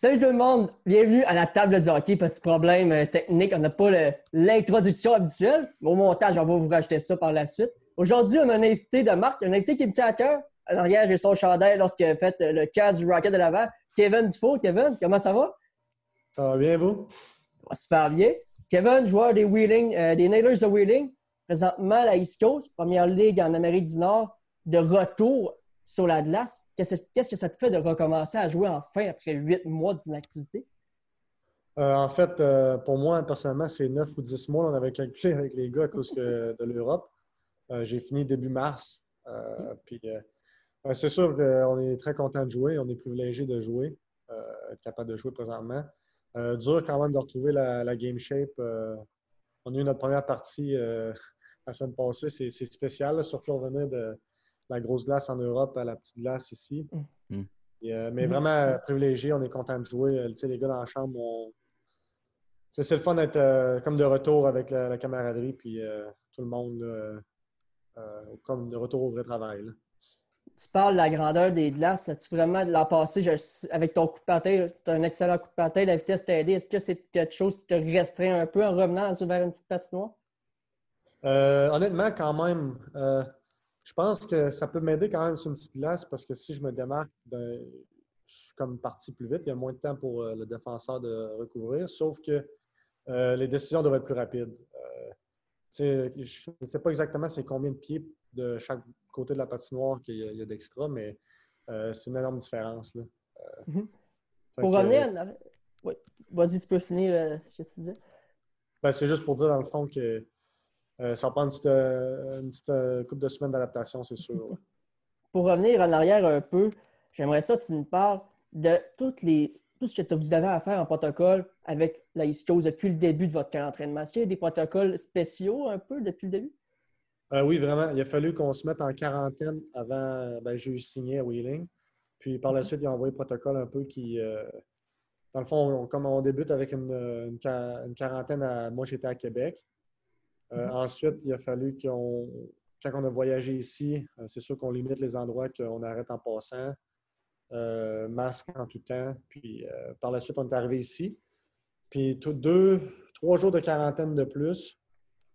Salut tout le monde, bienvenue à la table du hockey. Petit problème euh, technique, on n'a pas l'introduction habituelle. Au montage, on va vous rajouter ça par la suite. Aujourd'hui, on a un invité de marque, un invité qui me tient à cœur. En arrière, j'ai son chandail lorsqu'il a fait le cas du Rocket de l'avant. Kevin Dufault. Kevin, comment ça va? Ça va bien, vous? Ça va super bien. Kevin, joueur des Wheeling, euh, des Nailers de Wheeling, présentement à la East Coast, première ligue en Amérique du Nord, de retour sur la glace. Qu'est-ce que ça te fait de recommencer à jouer enfin après huit mois d'inactivité? Euh, en fait, euh, pour moi, personnellement, c'est neuf ou dix mois. On avait calculé avec les gars à cause de l'Europe. Euh, j'ai fini début mars. Puis, c'est sûr qu'on est très content de jouer. On est privilégié de jouer, être capable de jouer présentement. dur quand même de retrouver la, game shape. on a eu notre première partie la semaine passée. C'est spécial, surtout on venait de la grosse glace en Europe à la petite glace ici. Mm. Mm. Euh, mais mm-hmm. vraiment privilégié, on est content de jouer. Euh, les gars dans la chambre, c'est le fun d'être euh, comme de retour avec la, camaraderie, puis tout le monde comme de retour au vrai travail. Tu parles de la grandeur des glaces. As-tu vraiment de la passé avec ton coup de patin? Tu as un excellent coup de patin, la vitesse t'a aidé. Est-ce que c'est quelque chose qui te restreint un peu en revenant vers une petite patinoire? honnêtement, quand même je pense que ça peut m'aider quand même sur une petite glace parce que si je me démarque, je suis comme parti plus vite. Il y a moins de temps pour euh, le défenseur de recouvrir, sauf que euh, les décisions doivent être plus rapides. Euh, je ne sais pas exactement c'est combien de pieds de chaque côté de la patinoire qu'il y a, d'extra, mais c'est une énorme différence. Mm-hmm. Pour revenir, oui. vas-y, tu peux finir ce que tu disais. Ben, c'est juste pour dire dans le fond que euh, ça va prendre une petite, euh, euh, couple de semaines d'adaptation, c'est sûr. Pour revenir en arrière un peu, j'aimerais ça que tu nous parles de toutes les, tout ce que vous avez à faire en protocole avec la Coast depuis le début de votre camp d'entraînement. Est-ce qu'il y a des protocoles spéciaux un peu depuis le début? oui, vraiment. Il a fallu qu'on se mette en quarantaine avant. Ben, j'ai signé à Wheeling. Puis par la mhm. suite, ils ont envoyé un protocole un peu qui. dans le fond, on, comme on débute avec une, une quarantaine à. Moi, j'étais à Québec. Euh, mhm. Ensuite, il a fallu qu'on, quand on a voyagé ici, euh, c'est sûr qu'on limite les endroits qu'on arrête en passant, euh, masque en tout temps. Puis par la suite, on est arrivé ici. Puis deux, trois jours de quarantaine de plus.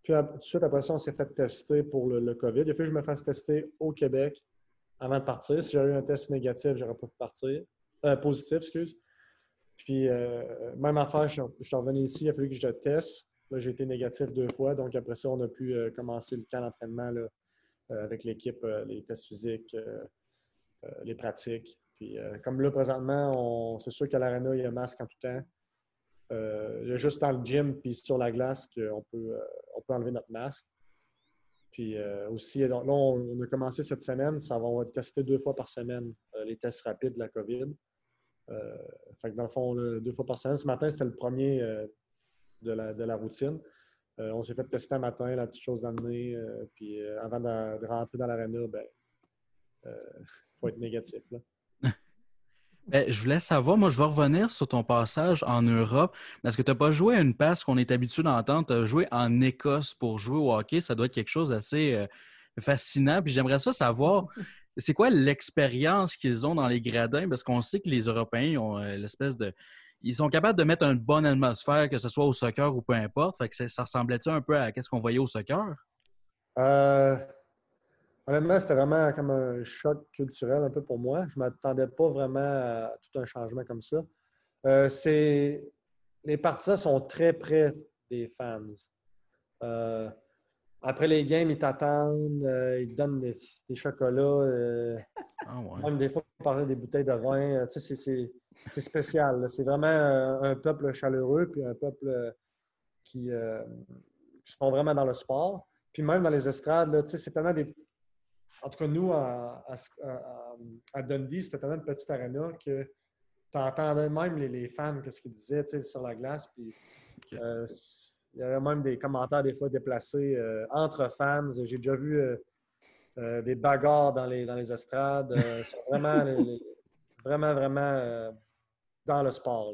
Puis tout de suite, après ça, on s'est fait tester pour le, COVID. Il a fallu que je me fasse tester au Québec avant de partir. Si j'avais eu un test négatif, j'aurais pas pu partir. positif, excuse. Puis, même affaire, je, je suis revenu ici, il a fallu que je teste j'ai été négatif deux fois. Donc, après ça, on a pu euh, commencer le camp d'entraînement euh, avec l'équipe, euh, les tests physiques, les pratiques. Puis, comme là, présentement, c'est sûr qu'à l'arena, il y a masque en tout temps. il y a juste dans le gym puis sur la glace qu'on peut, on peut enlever notre masque. Puis aussi, là, on, a commencé cette semaine, ça va, on va deux fois par semaine les tests rapides de la COVID. fait que dans le fond, deux fois par semaine. Ce matin, c'était le premier de la, routine. Euh, on s'est fait tester un matin, la petite chose d'amener, euh, puis euh, avant de, rentrer dans l'aréna, ben, il faut être négatif. Ben, je voulais savoir, moi, je vais revenir sur ton passage en Europe. Parce que tu n'as pas joué à une passe qu'on est habitué d'entendre. Tu as joué en Écosse pour jouer au hockey. Ça doit être quelque chose d'assez fascinant. Puis j'aimerais ça savoir, c'est quoi l'expérience qu'ils ont dans les gradins? Parce qu'on sait que les Européens ont l'espèce de ils sont capables de mettre une bonne atmosphère, que ce soit au soccer ou peu importe. Fait que ça ressemblait-tu un peu à ce qu'on voyait au soccer? Euh, honnêtement, c'était vraiment comme un choc culturel un peu pour moi. Je ne m'attendais pas vraiment à tout un changement comme ça. Euh, les partisans sont très près des fans. Euh, après les games, ils t'attendent, euh, ils te donnent des, chocolats. Euh, ah même des fois, on parlait des bouteilles de vin. Euh, tu sais, c'est spécial. C'est vraiment un peuple chaleureux, puis un peuple qui, se font vraiment dans le sport. Puis même dans les estrades, c'est tellement des. En tout cas, nous, à, Dundee, c'était tellement une petite arena que tu entendais même les, fans, qu'est-ce qu'ils disaient sur la glace. Puis, il y avait même des commentaires des fois déplacés euh, entre fans. J'ai déjà vu euh, euh, des bagarres dans les, dans les estrades. vraiment, vraiment, vraiment dans le sport.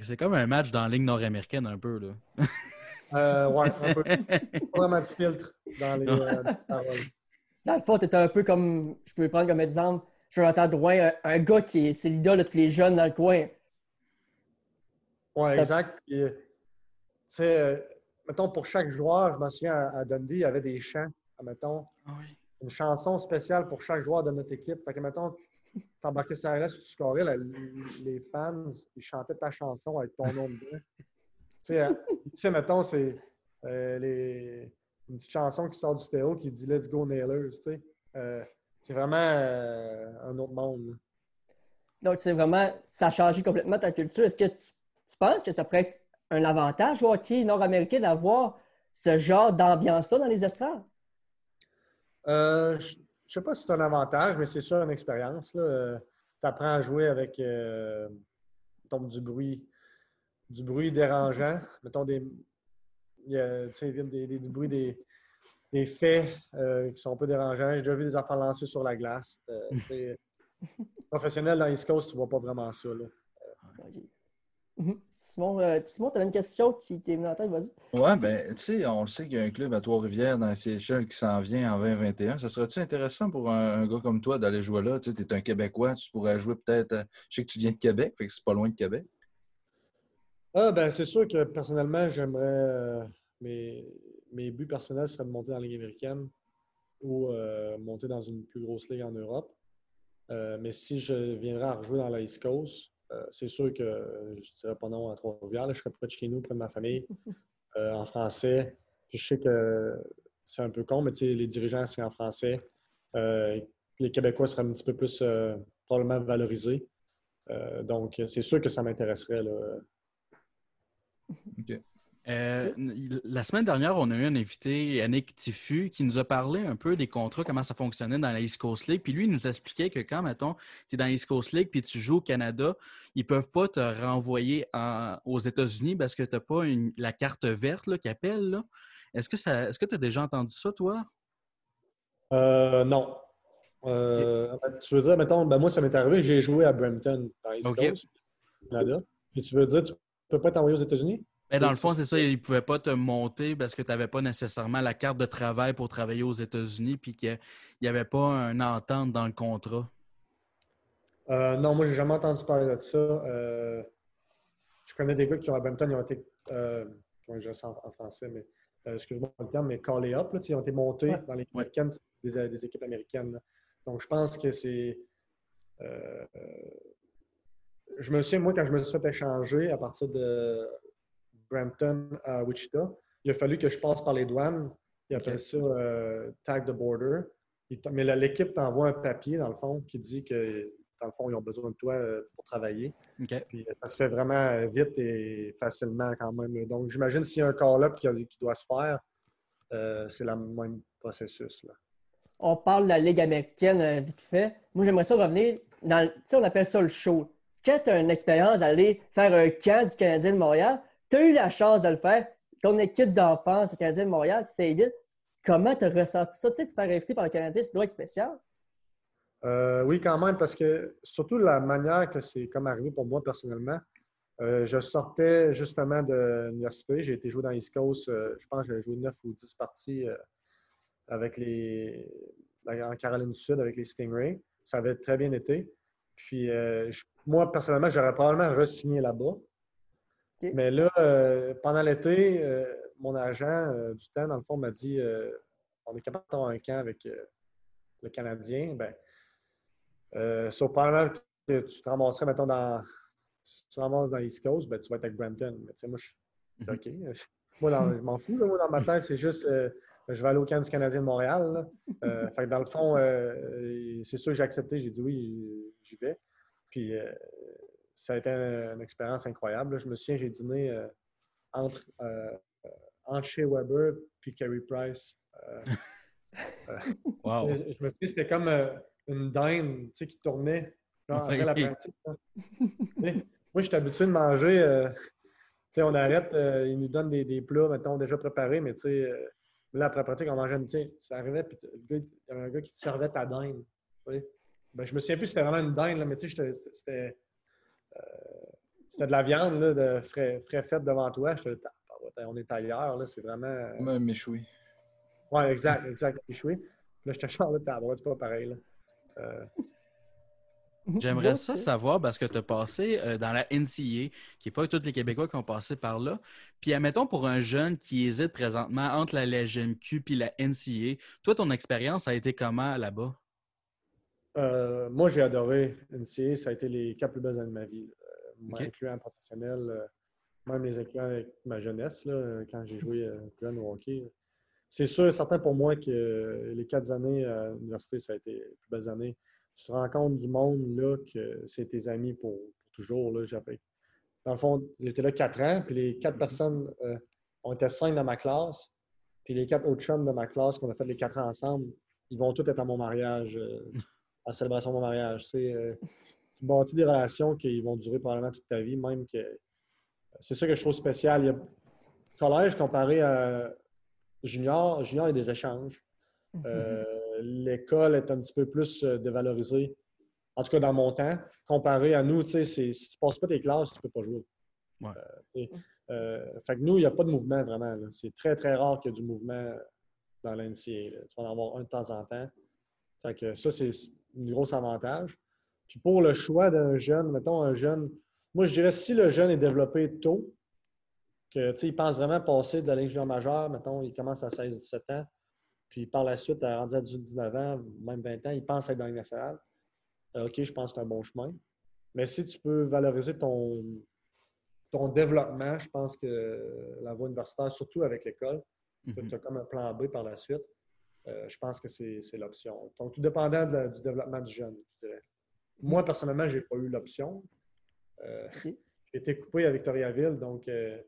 c'est comme un match dans la ligne nord-américaine un peu. Là. ouais, un peu. Pas vraiment de filtre dans les paroles. Dans le fond, tu un peu comme, je peux prendre comme exemple, Jonathan Drouin, un, un gars qui est, c'est l'idole de tous les jeunes dans le coin. Oui, Ça- exact. Euh, tu sais, euh, mettons, pour chaque joueur, je me souviens à, à Dundee, il y avait des chants. Mettons, Ah oui. une chanson spéciale pour chaque joueur de notre équipe. Fait que, mettons, t'embarquais sur la tu scorais, là, les fans, ils chantaient ta chanson avec ton nom dedans. tu sais, euh, mettons, c'est euh, les- une petite chanson qui sort du stéréo qui dit Let's go Nailers, tu sais. Euh, c'est vraiment euh, un autre monde. là. Donc, c'est vraiment, ça a changé complètement ta culture. Est-ce que tu, tu penses que ça pourrait être un avantage au hockey nord-américain d'avoir ce genre d'ambiance-là dans les estrades? Euh, je ne sais pas si c'est un avantage, mais c'est sûr une expérience. Tu apprends à jouer avec euh, mettons, du bruit, du bruit dérangeant. Mettons des, il y a, des, des- du bruit des, des faits euh, qui sont un peu dérangeants. J'ai déjà vu des enfants lancer sur la glace. Euh, professionnel dans East Coast, tu ne vois pas vraiment ça. là. Mhm. Simon, euh, Simon, tu avais une question qui t'est venue en tête, vas-y. Ouais, ben, tu sais, on le sait qu'il y a un club à Trois-Rivières dans la CHL qui s'en vient en 2021. Ça serait-tu intéressant pour un, un gars comme toi d'aller jouer là? Tu sais, es un Québécois, tu pourrais jouer peut-être. euh, Je sais que tu viens de Québec, fait que c'est pas loin de Québec. Ah, ben, c'est sûr que personnellement, j'aimerais. euh, mes, mes buts personnels seraient de monter dans la Ligue américaine ou euh, monter dans une plus grosse ligue en Europe. Euh, mais si je viendrais à rejouer dans la East Coast, euh, c'est sûr que je ne dirais pas non à Trois-Rivières. Je serais près de chez nous, près de ma famille, euh, en français. Puis je sais que c'est un peu con, mais les dirigeants, c'est en français. Euh, les Québécois seraient un petit peu plus euh, probablement valorisés. Euh, donc, c'est sûr que ça m'intéresserait. là. Euh, la semaine dernière, on a eu un invité, Yannick Tiffu, qui nous a parlé un peu des contrats, comment ça fonctionnait dans la East Coast League. Puis lui, il nous expliquait que quand, mettons, tu es dans la East Coast League puis tu joues au Canada, ils ne peuvent pas te renvoyer en- aux États-Unis parce que tu n'as pas une- la carte verte là, appellent. là. Est-ce que ça, est-ce que tu as déjà entendu ça, toi? Euh, non. Euh, Tu veux dire, mettons, ben moi, ça m'est arrivé, j'ai joué à Brampton, dans East. Coast, au Canada. Puis tu veux dire, tu peux pas t'envoyer aux États-Unis? Ben, dans le fond, c'est ça, ils ne pouvaient pas te monter parce que tu n'avais pas nécessairement la carte de travail pour travailler aux États-Unis puis qu'il n'y avait pas une entente dans le contrat. Euh, non, moi, j'ai jamais entendu parler de ça. Euh, je connais des gars qui ont à Brampton, ils ont été, euh, comment je ça en, en français, mais euh, excuse-moi le terme, mais callés up, là, ils ont été montés Ouais. dans les Ouais. américaines, des, des équipes américaines. là. Donc, je pense que c'est. je me souviens, moi, quand je me suis fait échanger à partir de Brampton à Wichita, il a fallu que je passe par les douanes. Ils appellent ça euh, tag the border. Mais l'équipe t'envoie un papier, dans le fond, qui dit que, dans le fond, ils ont besoin de toi euh, pour travailler. Puis euh, ça se fait vraiment vite et facilement quand même. Donc, j'imagine s'il y a un call-up qui, doit se faire, euh, c'est le même processus. Là. On parle de la Ligue américaine vite fait. Moi, j'aimerais ça revenir dans, le- tu sais, on appelle ça le show. Quand tu as une expérience d'aller faire un camp du Canadien de Montréal, tu as eu la chance de le faire. Ton équipe d'enfance du Canadien de Montréal qui t'invite, comment tu as ressenti ça? Tu sais, te faire inviter par le Canadien, ça doit être spécial. Euh, oui, quand même, parce que surtout la manière que c'est comme arrivé pour moi personnellement, euh, je sortais justement de l'université. J'ai été joué dans East Coast. euh, je pense que j'avais joué 9 ou 10 parties avec les, en Caroline du Sud avec les Stingrays. Ça avait très bien été. Puis moi, personnellement, j'aurais probablement re-signé là-bas. Mais là, euh, pendant l'été, euh, mon agent euh, du temps, dans le fond, m'a dit on est capable d'avoir un camp avec le Canadien. Ben, sur probablement que tu te ramasserais, mettons, dans. Si tu te ramasses dans East Coast, ben, tu vas être avec Brampton. Mais tu sais, moi, je Mhm. OK. Moi, dans- je m'en fous. là. moi, dans ma tête, c'est juste je vais aller au camp du Canadien de Montréal. Euh, fait que dans le fond, euh, c'est sûr que j'ai accepté. J'ai dit oui, j'y vais. Puis euh, ça a été un- une expérience incroyable. là. Je me souviens, j'ai dîné euh, entre, euh, euh, entre Shea Weber puis Carey Price. Euh, Wow. je, je me souviens, c'était comme euh, une dinde tu sais, qui tournait genre, après la pratique. sais, Moi, je suis habitué de manger. euh, tu sais, on arrête, euh, ils nous donnent des, des plats, mettons, déjà préparés, mais tu sais, euh, là, après la pratique, on mangeait une. sais, Ça arrivait, puis il y avait un gars qui te servait ta dinde. Ben, je me souviens plus c'était vraiment une dinde, là, mais tu sais, j'étais- c'était- c'était. euh, c'était de la viande là, de frais, frais faite devant toi. Tabarouette, on est ailleurs, là, c'est vraiment. euh, Comme un méchoui. oui, exact, exact. Échoué. Puis là, je te chante, là, tabarouette, c'est pas pareil. Là. Euh, J'aimerais ça savoir parce que tu as passé euh, dans la NCA, qui n'est pas tous les Québécois qui ont passé par là. Puis, admettons, pour un jeune qui hésite présentement entre la LGMQ et la NCA, toi, ton expérience a été comment là-bas? Euh, moi, j'ai adoré NCA. Ça a été les quatre plus belles années de ma vie. Euh, moi, Ok. incluant professionnel, euh, même les incluant avec ma jeunesse, là, quand j'ai joué euh, jeune au hockey. C'est sûr et certain pour moi que euh, les quatre années à l'université, ça a été les plus belles années. Tu te rends compte du monde là, que c'est tes amis pour, pour toujours. Là. J'avais- Dans le fond, j'étais là quatre ans, puis les quatre personnes, euh, on était cinq dans ma classe, puis les quatre autres chums de ma classe qu'on a fait les quatre ans ensemble, ils vont tous être à mon mariage, euh, la célébration de mon mariage. Tu sais, euh, tu bâtis des relations qui vont durer probablement toute ta vie, même que c'est ça que je trouve spécial. Il y a collège comparé à junior, junior, il y a des échanges. Euh, L'école est un petit peu plus euh, dévalorisée, en tout cas dans mon temps, comparé à nous. Tu sais, c'est- si tu ne passes pas tes classes, tu ne peux pas jouer. Ouais. Euh, et, euh, fait que nous, il n'y a pas de mouvement vraiment. C'est très, très rare qu'il y ait du mouvement dans l'NCA. Tu vas en avoir un de temps en temps. Fait que ça, c'est un gros avantage. Puis pour le choix d'un jeune, mettons un jeune, moi je dirais si le jeune est développé tôt, que tu sais, il pense vraiment passer de junior majeure, mettons, il commence à 16-17 ans, puis par la suite, à rendu à 18-19 ans, même 20 ans, il pense être dans nationale. Euh, OK, je pense que c'est un bon chemin. Mais si tu peux valoriser ton, ton développement, je pense que la voie universitaire, surtout avec l'école, tu Mhm. as comme un plan B par la suite. Euh, je pense que c'est l'option. Donc, tout dépendant de la- du développement du jeune, je dirais. Moi, personnellement, je n'ai pas eu l'option. Euh. J'ai été coupé à Victoriaville, donc euh,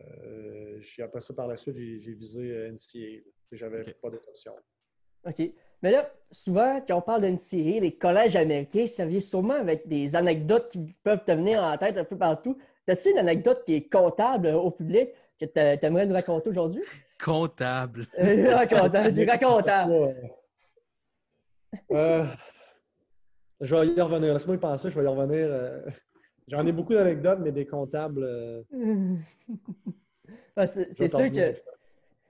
euh, j'ai- après ça, par la suite, j'ai j'ai visé euh, NCA. J'avais Ok. pas d'autre option. OK. Mais là, souvent, quand on parle d'NCA, les collèges américains, ça vient sûrement avec des anecdotes qui peuvent te venir en tête un peu partout. As-tu une anecdote qui est comptable au public que tu aimerais nous raconter aujourd'hui? Comptable. Euh, racontant, du racontable. Euh, je vais y revenir. Laisse-moi y penser, je vais y revenir. euh. J'en ai beaucoup d'anecdotes, mais des comptables. euh, C'est sûr que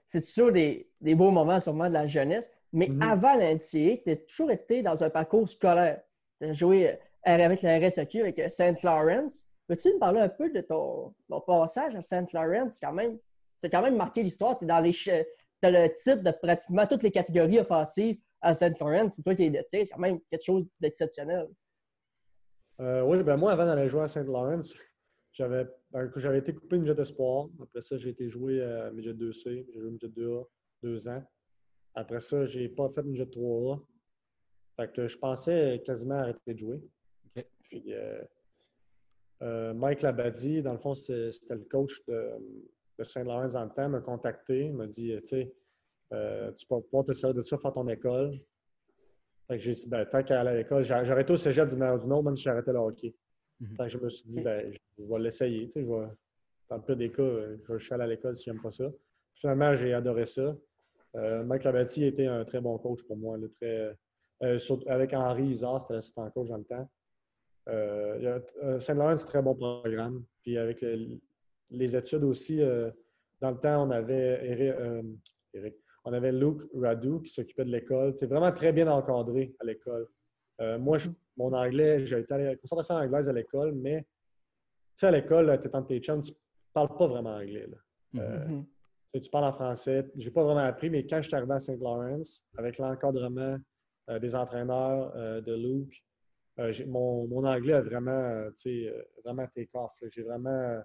c'est toujours des, des beaux moments sûrement de la jeunesse. Mais Mhm. avant la NCA, tu as toujours été dans un parcours scolaire. Tu as joué avec la RSEQ, avec St. Lawrence. Peux-tu nous parler un peu de ton, ton passage à St. Lawrence? Quand même, as quand même marqué l'histoire. Tu as le titre de pratiquement toutes les catégories offensives à St. Lawrence. C'est toi qui les détiens. C'est quand même quelque chose d'exceptionnel. Euh, oui, ben moi, avant d'aller jouer à St. Lawrence, j'avais ben, j'avais été coupé une jet d'espoir. Après ça, j'ai été joué à Midget 2C. J'ai joué Midget 2A deux ans. Après ça, j'ai pas fait Midget 3A. Fait que je pensais quasiment arrêter de jouer. Puis, euh, euh, Mike Labadie, dans le fond, c'était le coach de, de St. Lawrence dans le temps, m'a contacté, m'a dit, tu sais, euh, tu vas pouvoir te servir de ça, faire ton école. Fait que j'ai dit, ben, tant qu'à aller à l'école, arrêté au cégep manière ou d'une autre, même si j'arrêtais le hockey. Fait que je me suis dit, ben, je vais l'essayer. je vais- Dans le pire des cas, euh, je vais aller à l'école si j'aime pas ça. Finalement, j'ai adoré ça. Euh, Mike Labadie a été un très bon coach pour moi. là, très, euh, avec Henri Isard, c'était l'assistant coach dans le temps. Euh, euh, Saint-Laurent, c'est un très bon programme. Puis avec le- les études aussi, euh, dans le temps, on avait Eric, euh, Eric, on avait Luke Radu qui s'occupait de l'école. C'est vraiment très bien encadré à l'école. Euh, moi, je- mon anglais, j'ai été à la concentration anglaise à l'école, mais tu sais, à l'école, tu es dans tes chums, tu parles pas vraiment anglais. là. Mhm. Euh, Mhm. tu parles en français. J'ai pas vraiment appris, mais quand je suis arrivé à St. Lawrence, avec l'encadrement euh, des entraîneurs euh, de Luke, euh, mon, mon anglais a vraiment, euh, tu sais, vraiment take off. J'ai vraiment.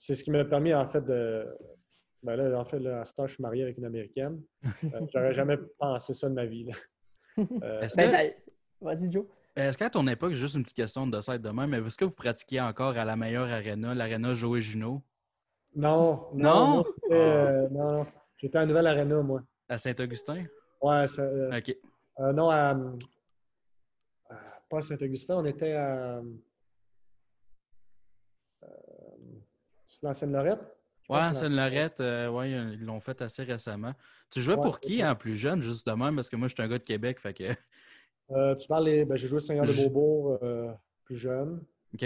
C'est ce qui m'a permis, en fait, de. Ben là, en fait, là, à ce temps, je suis marié avec une Américaine. Euh, J'aurais jamais pensé ça de ma vie. Euh, Ben, que- Vas-y, Joe. Est-ce qu'à ton époque, juste une petite question de site de même, mais est-ce que vous pratiquiez encore à la meilleure arena, l'arena Joey Juno, non, non, Non? c'était, euh, non, non. J'étais à Nouvelle Arena, moi. à Saint-Augustin? Ouais, ça, euh, OK. Euh, non, à, à- pas à Saint-Augustin, on était à. euh, sur l'ancienne Lorette? Que c'est Seine-Lorette, euh, ouais, ils l'ont fait assez récemment. Tu jouais Ouais, pour c'est qui en plus jeune, juste de même, parce que moi, je suis un gars de Québec, fait que. Euh, tu parles, ben, j'ai joué Seigneur de Beaubourg euh, plus jeune. OK.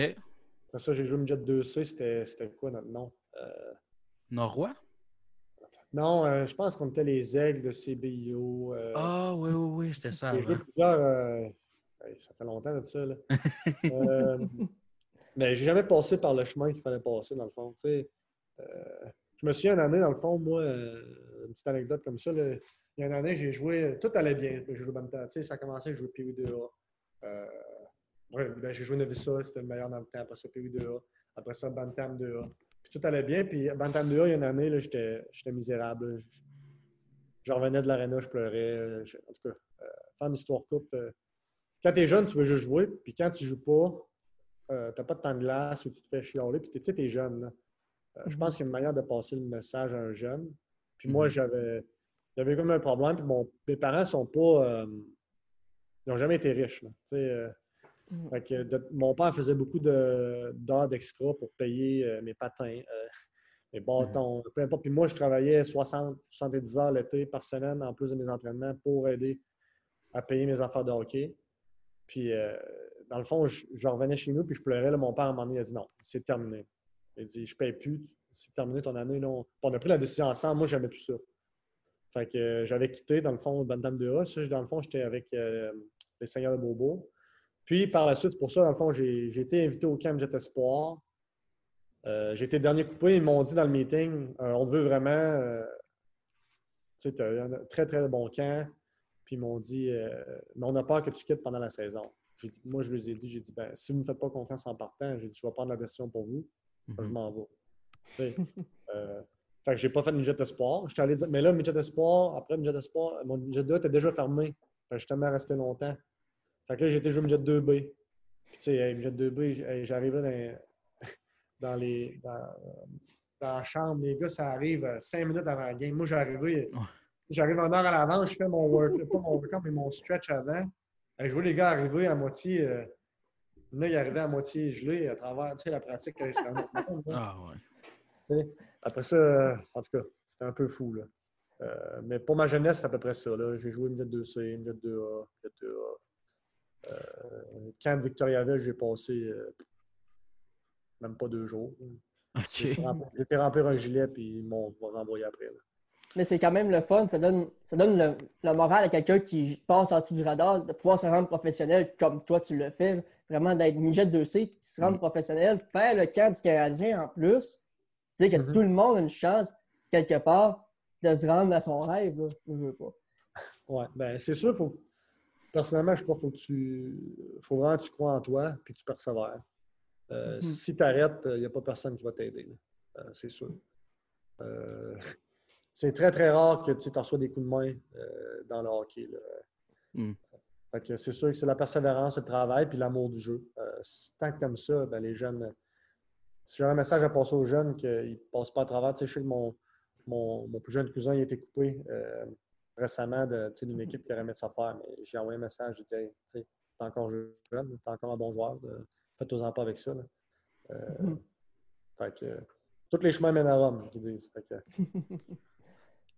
Après ça, j'ai joué Midget 2C. C'était quoi notre nom? Euh, Norrois? non, euh, je pense qu'on était les Aigles de CBIO. euh, Ah, oui, oui, oui, c'était ça avant. plusieurs. euh, ça fait longtemps de ça. Là. Mais j'ai jamais passé par le chemin qu'il fallait passer, dans le fond. Euh, je me souviens une année, dans le fond, moi, euh, une petite anecdote comme ça. il y a une année, j'ai joué, tout allait bien. J'ai joué sais, ça a commencé, PW2A. Euh, ouais, ben, j'ai joué Novissa, c'était le meilleur dans le temps. Après ça, PW2A. Après ça, Bantam 2A. Puis tout allait bien. Puis Bantam 2A, il y a une année, j'étais misérable. Je, revenais de l'aréna, je pleurais. en tout cas, euh, faire une courte. euh, quand tu es jeune, tu veux juste jouer. Puis quand tu joues pas, euh, tu n'as pas de temps de glace ou tu te fais chialer. Puis tu sais, tu es jeune. Euh, Je pense qu'il y a une manière de passer le message à un jeune. Puis moi, Mhm. j'avais j'avais comme un problème. Puis mon, mes parents sont pas. euh, ils n'ont jamais été riches. là. Mhm. fait que de- mon père faisait beaucoup de- d'heures d'extra pour payer mes patins, mes bâtons, peu importe. Puis moi, je travaillais 60, 70 heures l'été par semaine en plus de mes entraînements pour aider à payer mes affaires de hockey. Puis, dans le fond, je, revenais chez nous puis je pleurais. Mon père, à un moment donné, a dit non, c'est terminé. Il a dit je paye plus, c'est terminé ton année. Non. On a pris la décision ensemble. Moi, j'aimais plus ça. Fait que euh, j'avais quitté, dans le fond, Bantam 2A. Ça, dans le fond, j'étais avec euh, les Seigneurs de Bobo. Puis par la suite, pour ça, dans le fond, j'ai été invité au camp Jet Espoir. Euh, j'ai été dernier coupé. Ils m'ont dit dans le meeting euh, on te veut vraiment. tu sais, un très, très bon camp. Puis ils m'ont dit mais on a peur que tu quittes pendant la saison. Moi, je les ai dit j'ai dit ben, si vous ne me faites pas confiance en partant, j'ai dit je vais prendre la décision pour vous. je Mhm. m'en vais. Euh, fait que j'ai pas fait une jet espoir. J'étais allé dire, mais là, midget espoir, après midget espoir, mon midget 2 était déjà fermé. Fait que j'étais tellement resté longtemps. Fait que là, j'ai été jouer midget 2B. Puis tu sais, hey, midget 2B, j'- hey, j'arrivais dans, dans les. Dans, dans la chambre, les gars, ça arrive euh, cinq minutes avant la game. Moi, j'arrivais. J'arrive en heure à l'avance, je fais mon work, pas mon workout, mais mon stretch avant. Je vois les gars arriver à moitié. Euh, là, ils arrivaient à moitié gelés à travers la pratique. là. Ah ouais. Après ça, euh, en tout cas, c'était un peu fou. Là. Euh, mais pour ma jeunesse, c'est à peu près ça. J'ai joué une jet 2C, une jet 2A, une jet 2A. Euh, de Victoriaville, j'ai passé euh, même pas deux jours. OK. J'ai été remplir- j'ai été remplir un gilet, puis ils m'ont renvoyé après. là. Mais c'est quand même le fun. Ça donne, ça donne le, le moral à quelqu'un qui passe en dessous du radar de pouvoir se rendre professionnel comme toi, tu le fais. Vraiment d'être midget 2C, qui se rendre Mm. professionnel, faire le camp du Canadien en plus. Tu sais que Mhm. tout le monde a une chance, quelque part, de se rendre à son rêve. Là. Je veux pas. Ouais, ben c'est sûr, faut, personnellement, je crois qu'il faut que tu. faut vraiment que tu crois en toi puis que tu persévères. Euh, Mhm. Si tu arrêtes, il n'y a pas personne qui va t'aider. Euh, c'est sûr. Euh, c'est très, très rare que tu reçois des coups de main euh, dans le hockey. là. Mhm. Fait que c'est sûr que c'est la persévérance, le travail puis l'amour du jeu. Euh, tant que aimes ça, ben, les jeunes. Si j'ai un message à passer aux jeunes qu'ils ne passent pas à travers, tu sais, je sais que mon, mon, mon plus jeune cousin il a été coupé euh, récemment de- tu sais, d'une équipe qui aurait aimé ça faire, mais j'ai envoyé un message, j'ai dit Hey, t'es encore jeune, t'es encore un bon joueur, faites-en pas avec ça. là. Euh, Mhm. fait que, tous les chemins mènent à Rome, qu'ils disent. Fait que,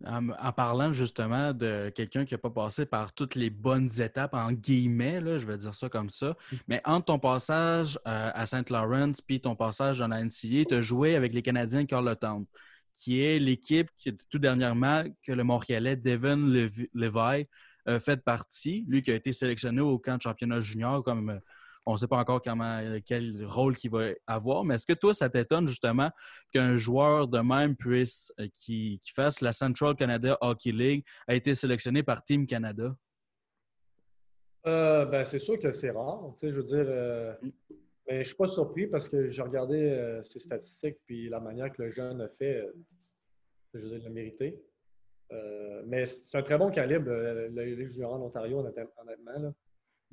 En, en parlant justement de quelqu'un qui n'a pas passé par toutes les bonnes étapes, en guillemets, là, je vais dire ça comme ça, mais entre ton passage euh, à Saint Lawrence puis ton passage dans la NCA, tu as joué avec les Canadiens de Carleton, qui est l'équipe qui, tout dernièrement, que le Montréalais Devin Levi Levi a fait partie, lui qui a été sélectionné au camp de championnat junior comme euh, on ne sait pas encore euh, quel rôle qu'il va avoir, mais est-ce que toi, ça t'étonne justement qu'un joueur de même puisse, euh, qui, fasse la Central Canada Hockey League, a été sélectionné par Team Canada? Euh, ben, c'est sûr que c'est rare. Je veux dire, mais je ne suis pas surpris parce que j'ai regardé euh, ses statistiques puis la manière que le jeune a fait. je veux dire, il l'a mérité. Mais c'est un très bon calibre, le junior en Ontario, honnêtement. honnêtement, là.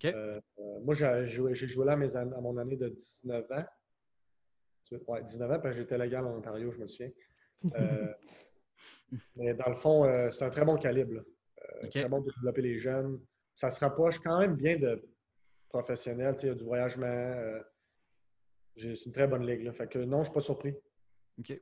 Euh, euh, moi, j'ai joué, j'ai joué là à, mes an- à mon année de 19 ans. Ouais, 19 ans, parce que j'étais légal en Ontario, je me souviens. Euh, mais dans le fond, euh, c'est un très bon calibre. là. Euh, OK. Très bon pour développer les jeunes. Ça se rapproche quand même bien de sais, Il y a du voyagement. euh, j'ai- c'est une très bonne ligue. Là. Fait que non, je ne suis pas surpris. OK.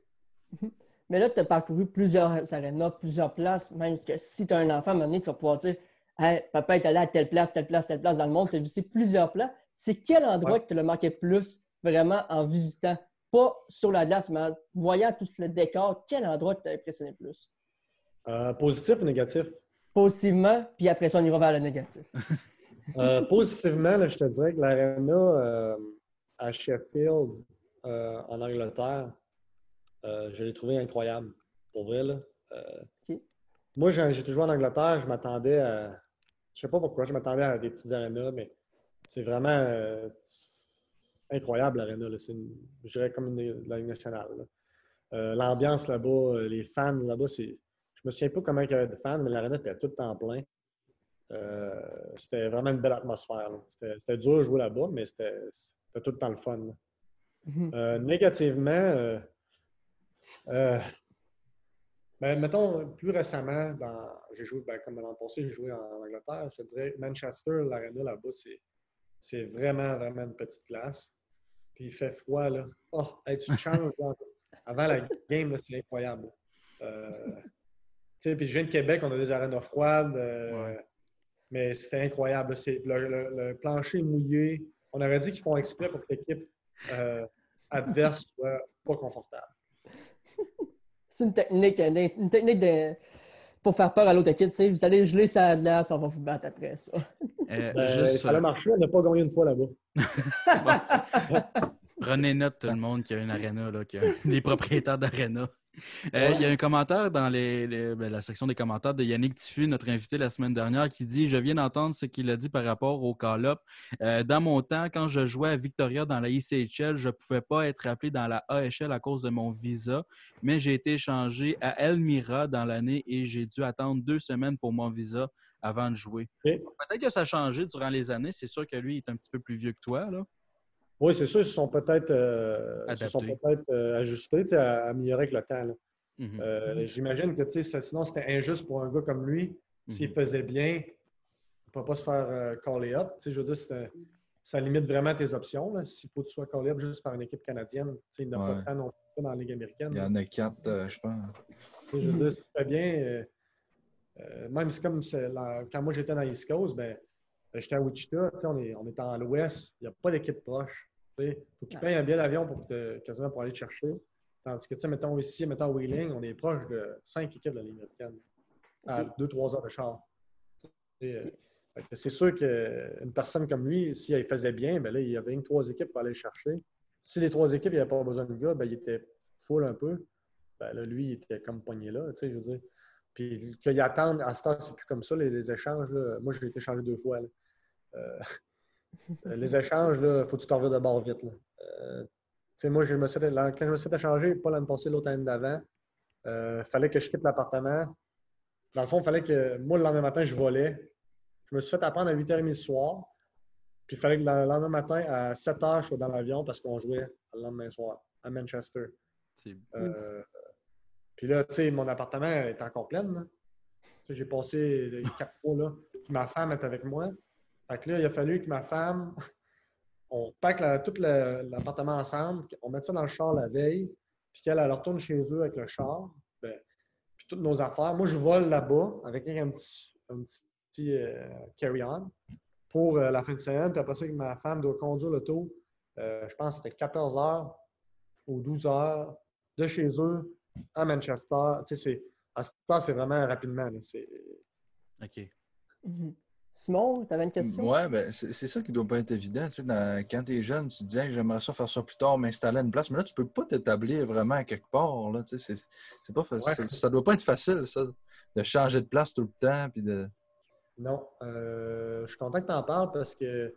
Mais là, tu as parcouru plusieurs arénas, plusieurs places, même que si tu as un enfant, à un moment donné, tu vas pouvoir dire hey, Papa est allé à telle place, telle place, telle place dans le monde, tu as visité plusieurs places. C'est quel endroit Ouais. que tu le marqué plus vraiment en visitant? Pas sur la glace, mais en voyant tout le décor, quel endroit t'a impressionné plus? Euh, positif ou négatif? Positivement, puis après ça, on ira vers le négatif. Euh, positivement, là, je te dirais que l'aréna euh, à Sheffield, en Angleterre, je l'ai trouvé incroyable. Pour vrai, là. Moi, j'ai toujours en Angleterre, je m'attendais à. Je sais pas pourquoi, je m'attendais à des petites arénas, mais c'est vraiment euh, incroyable l'aréna. C'est, je dirais, comme une, la Ligue nationale. là. Euh, L'ambiance là-bas, euh, les fans là-bas, c'est. Je me souviens pas comment il y avait de fans, mais l'aréna était tout le temps plein. Euh, c'était vraiment une belle atmosphère. C'était, dur de jouer là-bas, mais c'était, tout le temps le fun. Mhm. Euh, négativement, euh, euh, ben, mettons, plus récemment, dans, j'ai joué, ben, comme l'an passé, j'ai joué en, Angleterre. Je te dirais, Manchester, l'aréna là-bas, c'est, c'est vraiment, vraiment une petite classe. Puis il fait froid, là. Oh, hey, tu te changes. là. Avant la game, c'est incroyable. Euh, tu sais, puis je viens de Québec, on a des arénas froides. euh, Ouais. Mais c'était incroyable. C'est, le, le- le plancher mouillé. On aurait dit qu'ils font exprès pour que l'équipe euh, adverse soit pas confortable. C'est une technique, une, une technique de, pour faire peur à l'autre équipe. Vous allez geler sa glace, on va vous battre après ça. Euh, Ben, juste, ça a marché, on n'a pas gagné une fois là-bas. Prenez note, tout le monde, qui a une arena, là, qui a les propriétaires d'arena. Euh, Ouais. Il y a un commentaire dans les, les- ben, la section des commentaires de Yannick Diffus, notre invité la semaine dernière, qui dit Je viens d'entendre ce qu'il a dit par rapport au call-up. Euh, dans mon temps, quand je jouais à Victoria dans la ICHL, je ne pouvais pas être appelé dans la AHL à cause de mon visa, mais j'ai été échangé à Elmira dans l'année et j'ai dû attendre deux semaines pour mon visa avant de jouer. Peut-être que ça a changé durant les années. C'est sûr que lui il est un petit peu plus vieux que toi. Là. Oui, c'est sûr, ils se sont peut-être euh, peut-être euh, ajustés, améliorer avec le temps. là. Mhm. Euh, J'imagine que tu sais, ça- sinon c'était injuste pour un gars comme lui. S'il Mhm. faisait bien, il ne peut pas se faire euh, caller up. Tu sais, je veux dire, ça limite vraiment tes options. S'il faut que tu sois callé up juste par une équipe canadienne, tu sais, il n'a pas de temps non plus dans la Ligue américaine. Il y en a quatre, euh, je pense. Je veux dire, c'est très bien. euh, euh, même si comme la- quand moi j'étais dans l'East Coast, ben, j'étais à Wichita, tu sais, on est, on est en l'Ouest, il n'y a pas d'équipe proche. Il faut qu'il paye un billet d'avion pour te- quasiment pour aller te chercher. Tandis que, tu sais, mettons ici, mettons Wheeling, on est proche de cinq équipes de la Ligue américaine. À Ok. deux, trois heures de char. Euh, C'est sûr qu'une personne comme lui, si elle faisait bien, ben là, il y avait une trois équipes pour aller le chercher. Si les trois équipes, il n'y avait pas besoin de gars, ben, il était full un peu. Ben là, lui, il était comme pogné là, tu sais, je veux dire. Puis qu'il attende, à ce temps, c'est plus comme ça, les, les échanges. Là. Moi, j'ai été changé deux fois. là. Euh, les échanges, il faut que tu t'en de bord vite. Là. Euh, moi, je me suis, quand je me suis fait échanger, pas l'année passée, l'autre année d'avant, il fallait que je quitte l'appartement. Dans le fond, il fallait que moi, le lendemain matin, je volais. Je me suis fait apprendre à 8h30 le soir. Puis il fallait que le lendemain matin, à 7h, je sois dans l'avion parce qu'on jouait le lendemain soir à Manchester. Euh, Puis là, tu sais, mon appartement est encore plein. J'ai passé les quatre mois là. Ma femme est avec moi. Fait que là, il a fallu que ma femme, on pack la- tout l'appartement ensemble, on mette ça dans le char la veille, puis qu'elle elle retourne chez eux avec le char, ben, puis toutes nos affaires. Moi, je vole là-bas avec un petit, un petit euh, carry-on pour euh, la fin de semaine. Puis après ça, que ma femme doit conduire l'auto, euh, je pense que c'était 14 heures ou 12 heures de chez eux à Manchester. Tu sais, c'est- à ce temps, c'est vraiment rapidement. là. C'est- OK. Mhm. Simon, tu avais une question? Ouais, ben, c'est ça qui doit pas être évident. Tu sais, dans- quand tu es jeune, tu te dis Hey, j'aimerais ça faire ça plus tard, m'installer à une place. Mais là, tu peux pas t'établir vraiment à quelque part. Là, c'est c'est pas facile. Ouais. Ça, ça doit pas être facile, ça, de changer de place tout le temps. Puis de... Non, euh, je suis content que tu en parles parce que.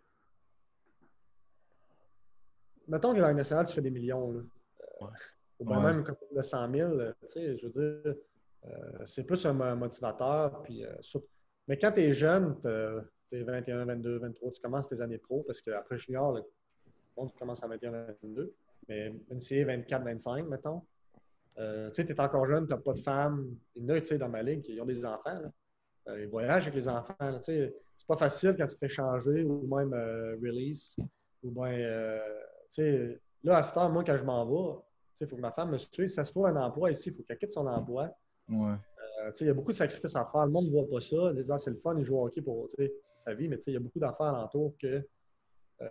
Mettons que dans la nationale, tu fais des millions. Là. Euh, Ouais. Ou bien Ouais. même comme de 100 000. euh, Tu sais, je veux dire, euh, c'est plus un mo- motivateur. Puis, euh, surtout- Mais quand tu es jeune, tu es 21, 22, 23, tu commences tes années pro parce qu'après junior, le monde commence à 21, 22. Mais NCA 24, 25, mettons. Euh, tu sais, tu es encore jeune, tu n'as pas de femme. Il y en a, tu sais, dans ma ligue qui ont des enfants. Euh, ils voyagent avec les enfants. tu sais. C'est pas facile quand tu fais changer ou même euh, release. Ou bien, tu sais, là, à ce temps, moi, quand je m'en vais, il faut que ma femme me suive. Ça se trouve un emploi ici, il faut qu'elle quitte son emploi. Ouais. Euh, il y a beaucoup de sacrifices à faire. Le monde ne voit pas ça. Les gens, c'est le fun, ils jouent au hockey pour sa vie, mais il y a beaucoup d'affaires alentour que euh, euh,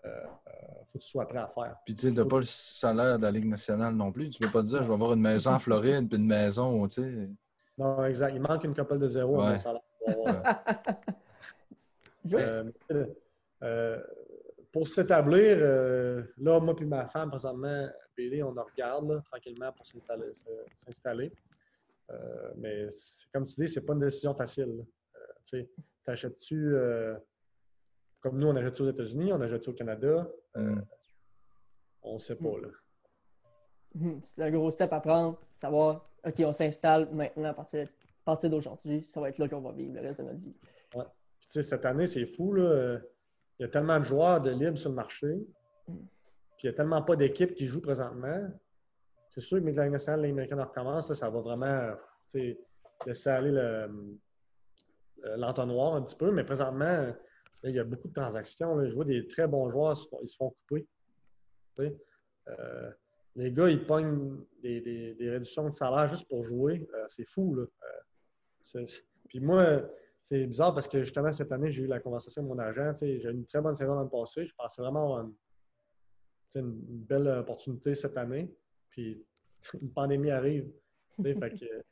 faut que tu sois prêt à faire. Puis tu sais, t'as pas le salaire de la Ligue nationale non plus. Tu peux pas te dire je vais avoir une maison en Floride puis une maison, tu sais. Non, exact. Il manque une couple de zéro à Ouais. mon salaire. pour avoir- Je- Euh, Euh, pour s'établir, euh, là, moi et ma femme, présentement, Billy, on en regarde là, tranquillement pour s'installer. Euh, mais comme tu dis, c'est pas une décision facile. Euh, tu sais, t'achètes-tu, euh, comme nous, on achète aux États-Unis, on achète au Canada, euh, Mm. on ne sait pas. Là. Mhm. C'est un gros step à prendre, savoir, OK, on s'installe maintenant à partir, partir d'aujourd'hui, ça va être là qu'on va vivre le reste de notre vie. Puis, tu sais, cette année, c'est fou. Là. Il y a tellement de joueurs de libre sur le marché. Mm. Puis il n'y a tellement pas d'équipes qui jouent présentement. C'est sûr que la Ligue nationale, l'Américaine américaine recommence, là, ça va vraiment laisser aller le- euh, l'entonnoir un petit peu. Mais présentement, il y a beaucoup de transactions. Je vois des très bons joueurs, ils se font couper. Euh, les gars, ils pognent des, réductions de salaire juste pour jouer. Euh, c'est fou. Puis moi, c'est bizarre parce que justement, cette année, j'ai eu la conversation avec mon agent. J'ai eu une très bonne saison l'année passée. Je pensais vraiment avoir une belle opportunité cette année. Puis une pandémie arrive. que,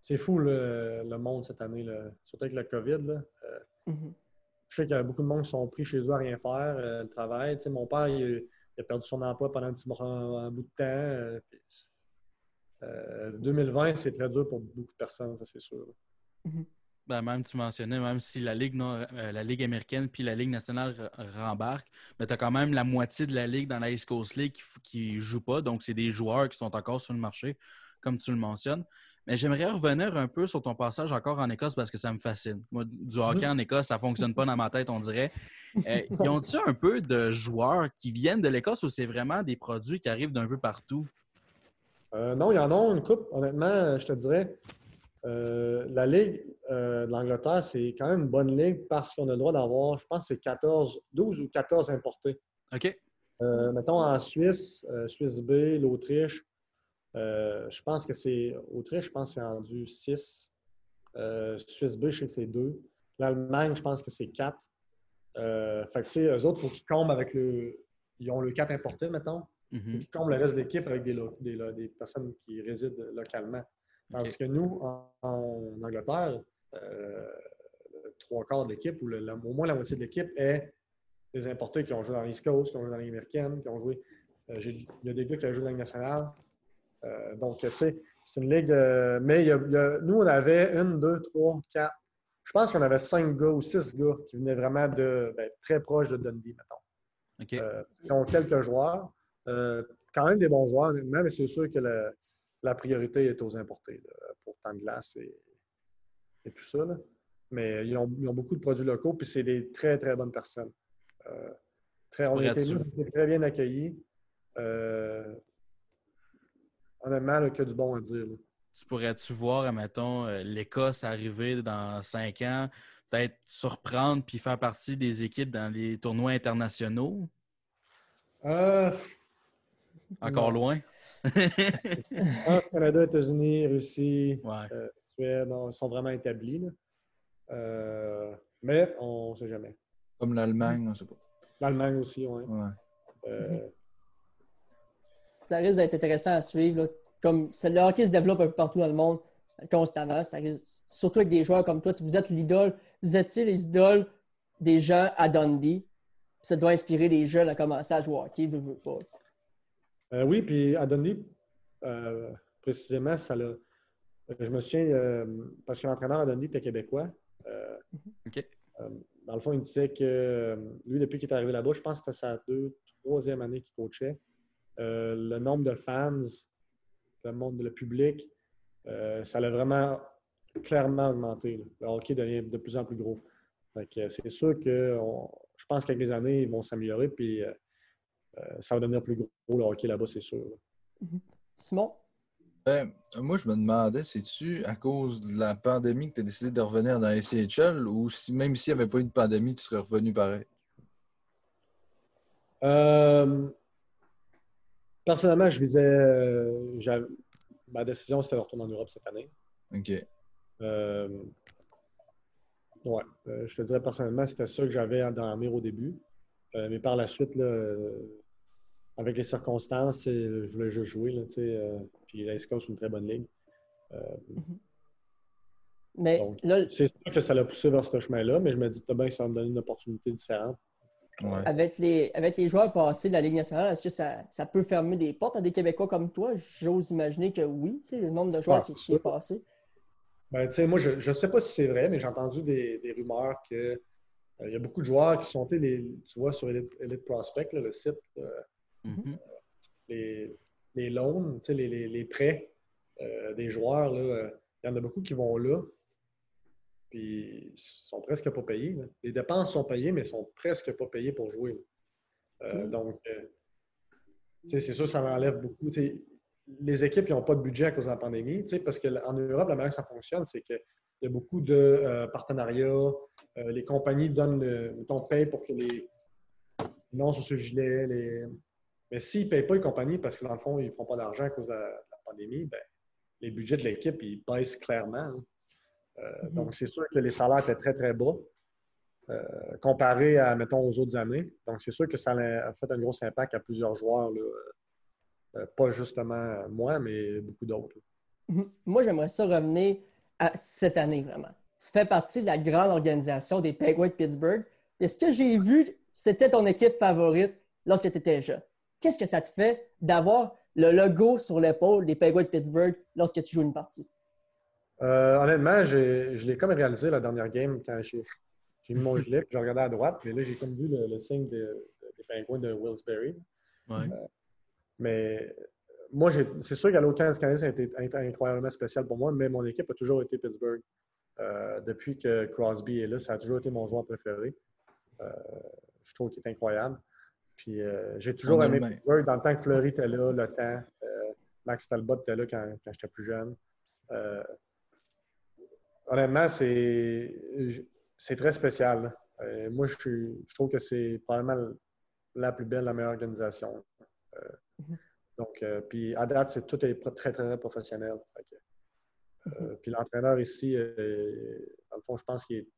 c'est fou le, le monde cette année, là. surtout avec le COVID. Là. Euh, Mhm. je sais qu'il y a beaucoup de monde qui sont pris chez eux à rien faire, euh, le travail. Tu sais, mon père, il, il a perdu son emploi pendant un petit bout- un, un bout de temps. euh, puis, euh, 2020, c'est très dur pour beaucoup de personnes, ça c'est sûr. Ben, même tu mentionnais, même si la Ligue, nord- euh, la Ligue américaine puis la Ligue nationale re- rembarquent, mais tu as quand même la moitié de la Ligue dans la East Coast League qui ne joue pas. Donc, c'est des joueurs qui sont encore sur le marché, comme tu le mentionnes. Mais j'aimerais revenir un peu sur ton passage encore en Écosse parce que ça me fascine. Moi, du hockey en Écosse, ça ne fonctionne pas dans ma tête, on dirait. Euh, ils ont-tu un peu de joueurs qui viennent de l'Écosse ou c'est vraiment des produits qui arrivent d'un peu partout? Euh, non, il y en a une coupe. Honnêtement, je te dirais, euh, la Ligue euh, de l'Angleterre, c'est quand même une bonne ligue parce qu'on a le droit d'avoir, je pense, c'est 14, 12 ou 14 importés. OK. Euh, mettons en Suisse, Suisse B, l'Autriche, je pense que c'est. Autriche, je pense que c'est rendu 6. Euh, Suisse B, je sais que c'est 2. L'Allemagne, je pense que c'est 4. Euh, fait que, tu sais, eux autres, il faut qu'ils comblent avec le. Ils ont le 4 importé, mettons. Il faut Mhm. qu'ils comblent le reste de l'équipe avec des personnes qui résident localement. OK. que nous, en, en Angleterre, euh, trois quarts de l'équipe, ou le- la- au moins la moitié de l'équipe, est des importés qui ont joué dans l'East Coast, qui ont joué dans la Ligue américaine, qui ont joué. euh, j'ai- il y a des gars qui ont joué dans la Ligue nationale. Euh, donc, tu sais, c'est une ligue. euh, mais il y a- il y a- nous, on avait une, deux, trois, quatre. Je pense qu'on avait cinq gars ou six gars qui venaient vraiment de ben, très proches de Dundee, mettons. OK. Euh, ils ont quelques joueurs. Quand même des bons joueurs, honnêtement, mais c'est sûr que le- la priorité est aux importés là, pour temps de glace et, et tout ça. là. Mais ils ont, ils ont beaucoup de produits locaux, puis c'est des très, très bonnes personnes. Euh, très, on, a été, très bien accueillis. Euh, honnêtement, là, que du bon à dire. là. Tu pourrais-tu voir, admettons, euh, l'Écosse arriver dans cinq ans, peut-être surprendre puis faire partie des équipes dans les tournois internationaux? Euh, Encore Non. loin? France, Canada, États-Unis, Russie, ouais. Euh, Suède, non, ils sont vraiment établis. là. Euh, mais on ne sait jamais. Comme l'Allemagne, on sait pas. L'Allemagne aussi, oui. Ouais. Euh, Ça risque d'être intéressant à suivre. là. Comme le hockey se développe un peu partout dans le monde constamment. Ça risque- surtout avec des joueurs comme toi. Vous êtes l'idole. Vous étiez les idoles des gens à Dundee. Ça doit inspirer les jeunes à commencer à jouer au hockey, veux, veux pas. Euh, oui, puis à Dundee, euh, précisément, ça l'a. Je me souviens, euh, parce que l'entraîneur à Dundee était québécois. Euh, OK. dans le fond, il disait que lui, depuis qu'il est arrivé là-bas, je pense que c'était sa deux, troisième année qu'il coachait. le nombre de fans, le monde, le public, ça l'a vraiment clairement augmenté. là. Le hockey devient de plus en plus gros. C'est sûr que on- je pense qu'avec les années, ils vont s'améliorer, puis ça va devenir plus gros le hockey là-bas, c'est sûr. Simon? Ben, moi, je me demandais, c'est-tu à cause de la pandémie que tu as décidé de revenir dans la CHL ou si même s'il n'y avait pas eu de pandémie, tu serais revenu pareil? Euh, personnellement, je visais. euh, ma décision, c'était de retourner en Europe cette année. OK. Euh, ouais, euh, je te dirais personnellement, c'était ça que j'avais dans la mire au début. Euh, mais par la suite, là, euh, avec les circonstances, euh, je voulais juste jouer. Là, euh, puis la c'est une très bonne ligue. Euh, Mais Donc, là, c'est sûr que ça l'a poussé vers ce chemin-là, mais je me dis peut-être bien que ça va me donner une opportunité différente. Ouais. Avec les, avec les joueurs passés de la Ligue nationale, est-ce que ça, ça peut fermer des portes à des Québécois comme toi? J'ose imaginer que oui, tu sais, le nombre de joueurs Ah, qui, qui est passé. Ben, tu sais, moi, je ne sais pas si c'est vrai, mais j'ai entendu des, des rumeurs que euh, il y a beaucoup de joueurs qui sont, les- tu vois, sur Elite, Elite Prospect, là, le site, euh, Mhm. les, les loans, les, les- les prêts euh, des joueurs, euh, il y en a beaucoup qui vont là, puis ils sont presque pas payés. là. Les dépenses sont payées, mais ils sont presque pas payés pour jouer. Euh. Donc, c'est sûr, ça enlève beaucoup. Les équipes n'ont pas de budget à cause de la pandémie, parce qu'en Europe, la manière que ça fonctionne, c'est qu'il y a beaucoup de euh, partenariats. Euh, les compagnies donnent le, ton paye pour que les noms sur ce gilet. Les... Mais s'ils ne payent pas les compagnies parce que dans le fond, ils ne font pas d'argent à cause de la, pandémie, ben, les budgets de l'équipe, ils baissent clairement. hein. Euh, Mhm. Donc, c'est sûr que les salaires étaient très, très bas euh, comparé à, mettons, aux autres années. Donc, c'est sûr que ça a fait un gros impact à plusieurs joueurs. là. Euh, pas justement moi, mais beaucoup d'autres. Mhm. Moi, j'aimerais ça revenir à cette année, vraiment. Tu fais partie de la grande organisation des Penguins de Pittsburgh. Et ce que j'ai vu, c'était ton équipe favorite lorsque tu étais jeune? Qu'est-ce que ça te fait d'avoir le logo sur l'épaule des Penguins de Pittsburgh lorsque tu joues une partie? Euh, honnêtement, je l'ai comme réalisé la dernière game quand j'ai j'ai mis mon gilet, puis j'ai regardé à droite, mais là, j'ai comme vu le, le signe de- des pingouins de Willsbury. Ouais. Mais moi, j'ai- c'est sûr qu'à l'automne canadien, ça a été, incroyablement spécial pour moi, mais mon équipe a toujours été Pittsburgh. Euh, depuis que Crosby est là, ça a toujours été mon joueur préféré. Euh, je trouve qu'il est incroyable. Puis euh, j'ai toujours aimé. Pittsburgh dans le temps que Fleury était là, le temps. euh, Max Talbot était là quand, quand j'étais plus jeune. Euh, honnêtement, c'est très spécial. moi, je, trouve que c'est probablement la plus belle, la meilleure organisation. Mhm. donc, puis à date, c'est tout est très, très, très professionnel. Euh, puis l'entraîneur ici, dans le fond, je pense qu'il est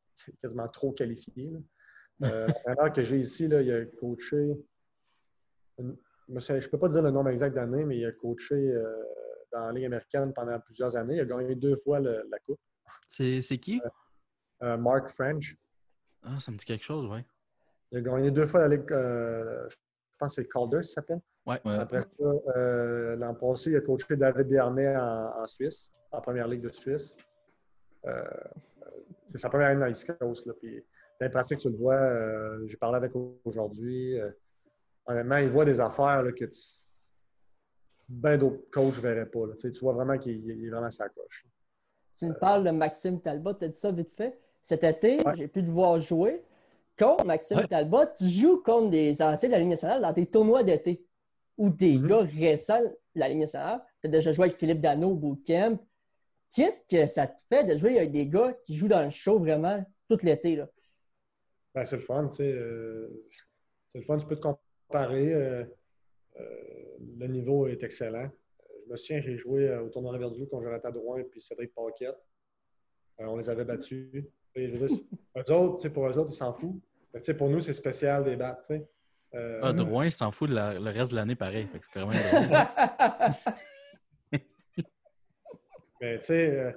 quasiment trop qualifié. là. Euh, L'entraîneur que j'ai ici, là, il a coaché. une- je ne peux pas dire le nombre exact d'années, mais il a coaché euh, dans la Ligue américaine pendant plusieurs années. Il a gagné deux fois le- la Coupe. C'est qui? Euh, Mark French. Ah, ça me dit quelque chose, ouais. Il a gagné deux fois la Ligue. euh, je pense que c'est Calder, ça s'appelle. Ouais. Ouais. Après ça, euh, l'an passé, il a coaché David Dernay en, en Suisse, en première ligue de Suisse. Euh, c'est sa première année dans l'East Coast. Là, puis, dans les pratiques, tu le vois, euh, j'ai parlé avec aujourd'hui. euh, honnêtement, il voit des affaires là, que tu- ben d'autres coachs ne verraient pas. là. Tu vois vraiment qu'il il est vraiment sa coche. Tu me parles de Maxime Talbot, tu as dit ça vite fait. Cet été, Ouais. j'ai pu te voir jouer. Contre Maxime Ouais. Talbot, tu joues contre des anciens de la Ligue nationale dans des tournois d'été ou des Mhm. gars récents de la Ligue nationale. Tu as déjà joué avec Philippe Dano au bootcamp. Qu'est-ce que ça te fait de jouer avec des gars qui jouent dans le show vraiment tout l'été? Ben, c'est le fun, tu sais. euh, c'est le fun, tu peux te comparer. euh, euh, le niveau est excellent. Je me souviens, j'ai joué euh, au tournoi Rivière-du-Loup contre Jonathan Drouin et Cédric Paquette. Euh, on les avait battus. Et je veux dire, eux autres, tu sais, pour eux autres, ils s'en foutent. Mais tu sais, pour nous, c'est spécial des battre, tu sais. Euh, Ah, Drouin, il s'en fout de la- le reste de l'année pareil. Fait que c'est vraiment drôle. Mais tu sais, euh,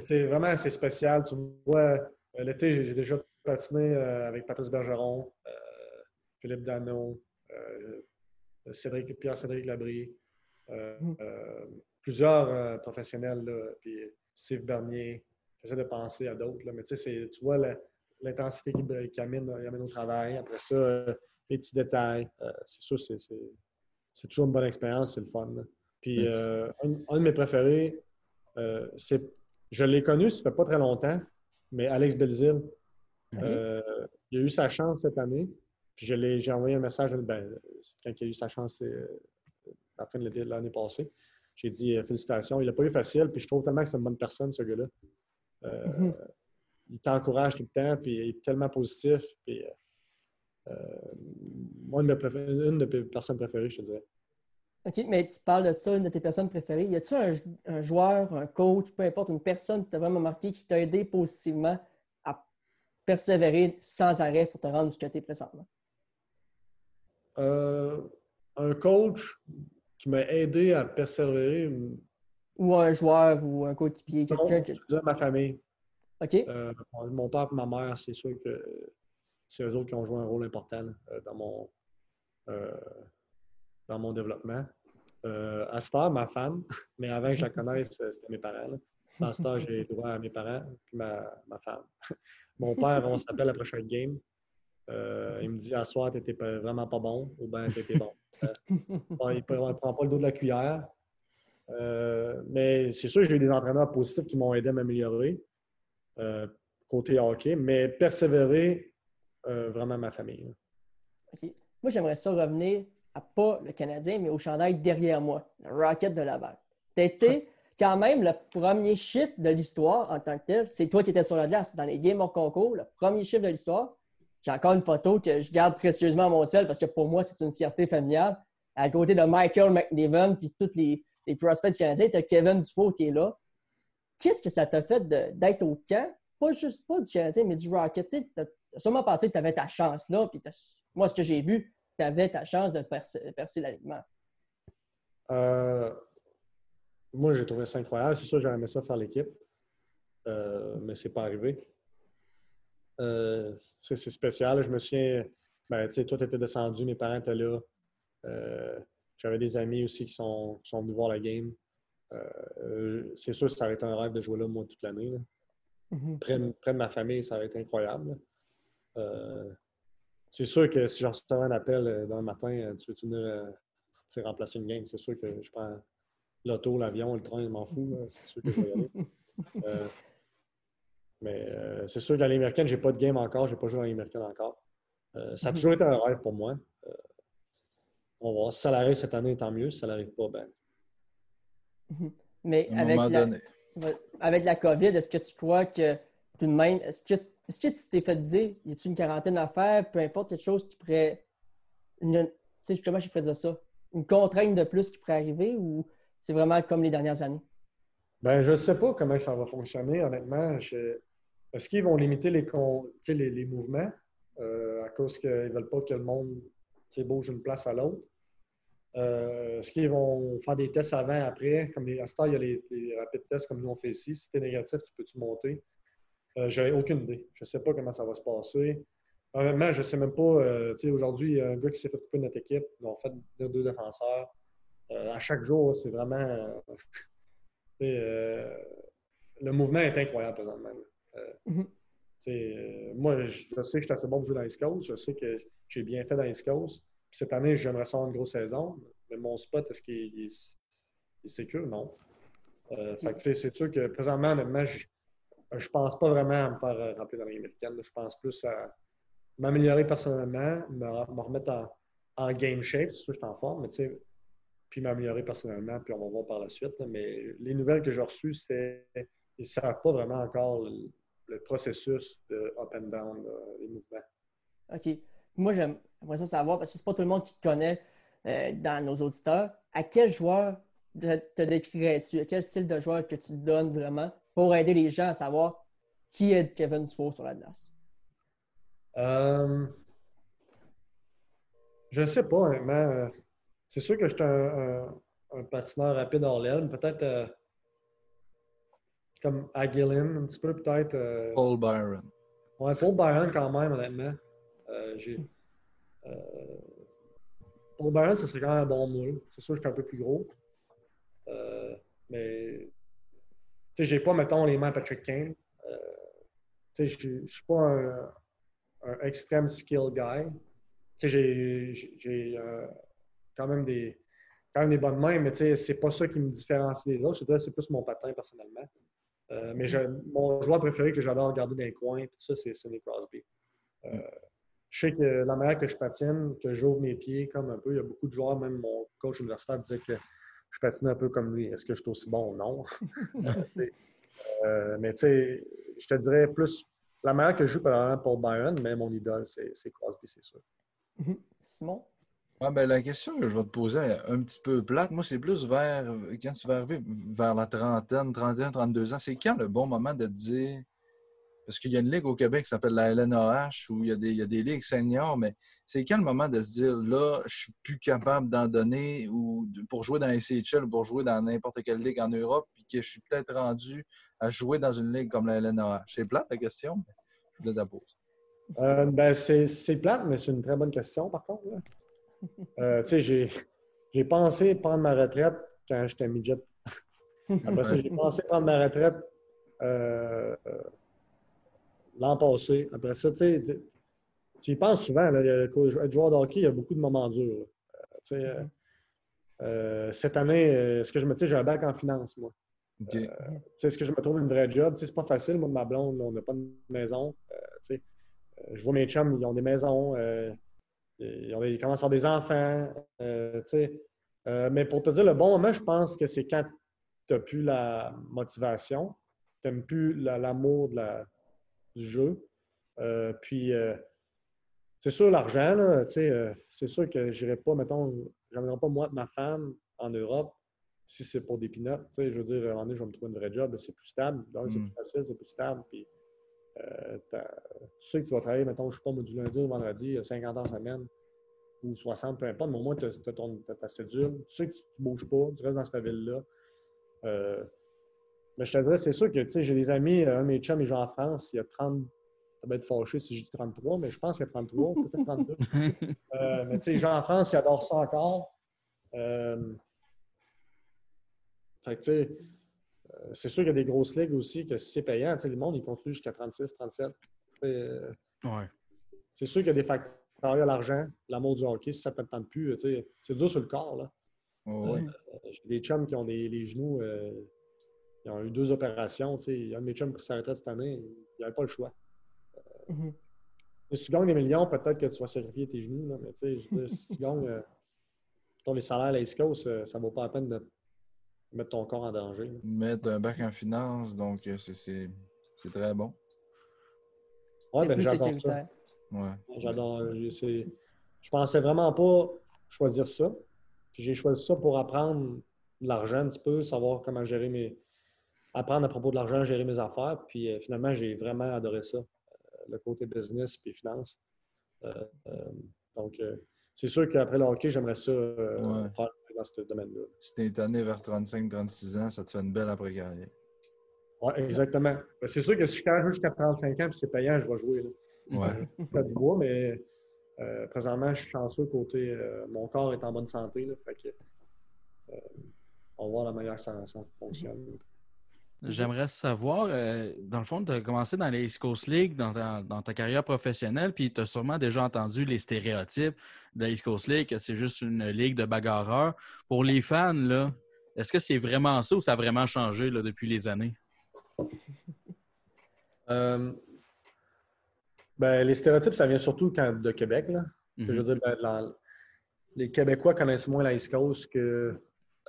c'est vraiment c'est spécial. Tu vois, l'été, j'ai déjà patiné euh, avec Patrice Bergeron, euh, Philippe Dano, euh, Cédric, Pierre-Cédric Labrie, Mm. plusieurs professionnels, là, puis Steve Bernier. J'essaie de penser à d'autres, mais tu sais, tu vois l'intensité qu'il amène, il amène au travail. Après ça, les petits détails. C'est sûr, c'est- toujours une bonne expérience, c'est le fun. là. Puis euh, un, un de mes préférés, euh, c'est, je l'ai connu, ça fait pas très longtemps, mais Alex Belzil, Euh, il a eu sa chance cette année. Puis j'ai envoyé un message ben, quand il a eu sa chance euh, à la fin de l'année passée. J'ai dit euh, félicitations. Il n'a pas eu facile, puis je trouve tellement que c'est une bonne personne, ce gars-là. Mhm. Il t'encourage tout le temps, puis il est tellement positif. Puis, moi, une de, une de mes personnes préférées, je te dirais. OK, mais tu parles de ça, une de tes personnes préférées. Y a-tu un, un joueur, un coach, peu importe, une personne qui t'a vraiment marqué, qui t'a aidé positivement? Persévérer sans arrêt pour te rendre jusqu'à tes présentement? Euh, un coach qui m'a aidé à persévérer, Ou un joueur ou un coéquipier, quelqu'un je que. dire ma famille. OK? Euh, mon père et ma mère, c'est sûr que c'est eux autres qui ont joué un rôle important là, dans, mon, dans mon développement. à cette heure, ma femme, mais avant que je la connaisse, c'était mes parents. Là. À cette heure, j'ai droit à mes parents puis ma, ma femme. Mon père, on s'appelle la prochaine game. Euh, il me dit à soir, t'étais vraiment pas bon ou bien t'étais bon. Euh, il ne prend pas le dos de la cuillère. Euh, mais c'est sûr que j'ai eu des entraîneurs positifs qui m'ont aidé à m'améliorer côté hockey, mais persévérer vraiment ma famille. Moi, j'aimerais ça revenir à pas le Canadien, mais au chandail derrière moi, le Rocket de Laval. Tu été quand même le premier chiffre de l'histoire en tant que tel. C'est toi qui étais sur la glace dans les games hors concours, le premier chiffre de l'histoire. J'ai encore une photo que je garde précieusement à mon sel parce que pour moi, c'est une fierté familiale. À côté de Michael McNiven puis tous les, prospects du Canadien, tu as Kevin Dufault qui est là. Qu'est-ce que ça t'a fait d'être au camp? Pas juste pas du Canadien, mais du Rocket. Tu as sûrement pensé que tu avais ta chance là. Puis moi, ce que j'ai vu, tu avais ta chance de percer, percer l'alignement. Euh, moi, j'ai trouvé ça incroyable. C'est sûr, j'aurais aimé ça faire l'équipe, euh, mais c'est pas arrivé. Euh, c'est spécial. Je me souviens, ben, toi, tu étais descendu, mes parents étaient là. Euh, j'avais des amis aussi qui sont, venus voir la game. Euh, c'est sûr que ça aurait été un rêve de jouer là, moi, toute l'année. Mm-hmm. près, de ma famille, ça aurait été incroyable. c'est sûr que si j'en recevais un appel dans le matin, tu veux venir remplacer une game, c'est sûr que je prends l'auto, l'avion, le train, je m'en fous. C'est sûr que je vais y aller. Mais euh, c'est sûr que dans l'américaine, je n'ai pas de game encore. Je n'ai pas joué dans l'américaine encore. Euh, ça a toujours été un rêve pour moi. Euh, on va voir. Si ça l'arrive cette année, tant mieux. Si ça n'arrive pas, ben. Mhm. Mais avec la, avec la COVID, est-ce que tu crois que tout de même, est-ce que, est que tu t'es fait dire, y a-t-il une quarantaine à faire, peu importe quelque chose qui pourrait. tu sais, comment je pourrais dire ça? Une contrainte de plus qui pourrait arriver ou c'est vraiment comme les dernières années? Ben, je ne sais pas comment ça va fonctionner, honnêtement. Est-ce qu'ils vont limiter les, mouvements euh, à cause qu'ils ne veulent pas que le monde bouge d'une place à l'autre? Euh, est-ce qu'ils vont faire des tests avant, après? Comme à ce temps, il y a les, rapides tests comme nous on fait ici. Si tu es négatif, tu peux-tu monter? Euh, J'ai aucune idée. Je ne sais pas comment ça va se passer. Honnêtement, je ne sais même pas. Euh, aujourd'hui, il y a un gars qui s'est fait couper notre équipe. Ils ont fait deux défenseurs. À chaque jour, c'est vraiment. Euh, le mouvement est incroyable présentement. Euh, mhm. euh, moi, je, sais que je suis assez bon pour jouer dans les Coast. Je sais que j'ai bien fait dans les Coast. cette année, j'aimerais ça une grosse saison. Mais mon spot, est-ce qu'il est, sécure? Non. c'est sûr que présentement, honnêtement, je ne pense pas vraiment à me faire remplir dans l'américaine. Je pense plus à m'améliorer personnellement, me, remettre en, game shape. C'est sûr que je suis en forme, mais tu sais, puis m'améliorer personnellement, puis on va voir par la suite. Mais les nouvelles que j'ai reçues, c'est qu'ils ne savent pas vraiment encore le, processus de up and down, les mouvements. OK. Moi, j'aimerais ça savoir, parce que ce n'est pas tout le monde qui te connaît euh, dans nos auditeurs. À quel joueur te, décrirais-tu? À quel style de joueur que tu donnes vraiment pour aider les gens à savoir qui est Kevin Dufour sur la glace? Euh, je ne sais pas, honnêtement. C'est sûr que j'étais un, un, patineur rapide hors l'aile, peut-être euh, comme Agilin, un petit peu, peut-être. Euh, Paul Byron. Ouais, Paul Byron quand même, honnêtement. Euh, Paul Byron, ce serait quand même un bon moule. C'est sûr que je suis un peu plus gros. mais, tu sais, j'ai pas, mettons, les mains à Patrick Kane. tu sais, je ne suis pas un, un, extreme skill guy. Tu sais, j'ai quand même des, quand même des bonnes mains, mais c'est pas ça qui me différencie des autres. Je dirais c'est plus mon patin personnellement. Euh, mais mon joueur préféré que j'adore regarder dans les coins, tout ça, c'est Sidney Crosby. Euh, je sais que la manière que je patine, que j'ouvre mes pieds comme un peu, il y a beaucoup de joueurs, même mon coach universitaire disait que je patine un peu comme lui. Est-ce que je suis aussi bon? Ou non? euh, mais tu sais, je te dirais plus la manière que je joue par pour Byron, mais mon idole, c'est Crosby, c'est sûr. Mm-hmm. Simon? Ben, la question que je vais te poser un petit peu plate, moi, c'est plus vers quand tu vas arriver vers la trentaine, 31, 32 ans, c'est quand le bon moment de te dire. Parce qu'il y a une ligue au Québec qui s'appelle la LNAH où il y, a des, il y a des ligues seniors, mais c'est quand le moment de se dire là, je suis plus capable d'en donner ou pour jouer dans les CHL ou pour jouer dans n'importe quelle ligue en Europe, puis que je suis peut-être rendu à jouer dans une ligue comme la LNAH. C'est plate la question, mais je voulais la pose. Euh, ben, c'est plate, mais c'est une très bonne question, par contre. Euh, tu sais, j'ai- j'ai pensé prendre ma retraite quand j'étais midget. Après ça, j'ai pensé prendre ma retraite euh, euh, l'an passé. Après ça, tu sais, tu- y penses souvent. Là, le- être joueur de hockey, il y a beaucoup de moments durs. Euh, tu sais, euh, euh, cette année, euh, est-ce que je me dis, j'ai un bac en finance, moi. OK. Tu sais, est-ce que je me trouve une vraie job? C'est pas facile, moi, de ma blonde, on n'a pas de maison. Euh, euh, je vois mes chums, ils ont des maisons, euh, ils, des- ils commencent à avoir des enfants. euh, tu sais. Euh, mais pour te dire le bon moment, je pense que c'est quand tu n'as plus la motivation, tu n'aimes plus la- l'amour la- du jeu. Euh, puis, euh, c'est sûr, l'argent, tu sais, euh, c'est sûr que je n'irai pas, mettons, j'emmènerai pas moi et ma femme en Europe si c'est pour des. Tu sais, je veux dire, à un moment donné, je vais me trouver une vraie job, c'est plus stable. Donc, c'est Mm. plus facile, c'est plus stable. Puis, euh, tu sais que tu vas travailler, mettons, je sais pas, moi, du lundi au vendredi, euh, 50 heures semaine ou 60, peu importe, mais au moins, tu as, ta cédule. Tu sais que tu ne bouges pas, tu restes dans cette ville-là. Euh, mais je te dirais, c'est sûr que, tu sais, j'ai des amis, euh, un de mes chums, il joue en France, il y a 30, ça va être fâché si je dis 33, mais je pense qu'il y a 33, peut-être 32. Euh, mais tu sais, les gens en France, ils adorent ça encore. Euh, fait que, tu sais, euh, c'est sûr qu'il y a des grosses ligues aussi que si c'est payant, tu sais, le monde, il continue jusqu'à 36, 37. Euh, Ouais. c'est sûr qu'il y a des facteurs, il y a l'argent, l'amour du hockey, si ça ne te tente plus, tu sais, c'est dur sur le corps, là. Oh, ouais. Euh, J'ai des chums qui ont des, les genoux, euh, ils ont eu deux opérations, tu sais. Il y a un de mes chums qui sa retraite cette année, il n'avait pas le choix. Mhm. Si tu gagnes des millions, peut-être que tu vas sacrifier tes genoux, là, mais tu sais, je veux dire, si tu gagnes euh, ton les salaires à la East Coast, euh, ça ne vaut pas la peine de mettre ton corps en danger. là. Mettre un bac en finance, donc euh, c'est- c'est c'est très bon. Ouais, ben, j'adore ça. Ouais. J'adore. euh, c'est- Je pensais vraiment pas choisir ça. Puis j'ai choisi ça pour apprendre de l'argent un petit peu, savoir comment gérer mes. apprendre à propos de l'argent, gérer mes affaires. Puis euh, finalement, j'ai vraiment adoré ça. euh, le côté business puis finance. Euh, euh, donc, euh, c'est sûr qu'après le hockey, j'aimerais ça euh, Ouais. Dans ce domaine-là. Si t'es tanné vers 35-36 ans, ça te fait une belle après-carrière. Oui, exactement. Ben, c'est sûr que si je joue jusqu'à 35 ans puis c'est payant, je vais jouer. Là. Ouais. Je fais du bois, mais euh, présentement, je suis chanceux côté euh, mon corps est en bonne santé. Là, fait que, euh, on va voir la manière que ça, ça fonctionne. J'aimerais savoir, euh, dans le fond, tu as commencé dans les East Coast League, dans ta, dans ta carrière professionnelle, puis tu as sûrement déjà entendu les stéréotypes de la East Coast League, que c'est juste une ligue de bagarreurs. Pour les fans, là, est-ce que c'est vraiment ça ou ça a vraiment changé là, depuis les années? Euh, ben, les stéréotypes, ça vient surtout quand- de Québec. Là. Je Mhm. veux dire, ben, les Québécois connaissent moins la East Coast que.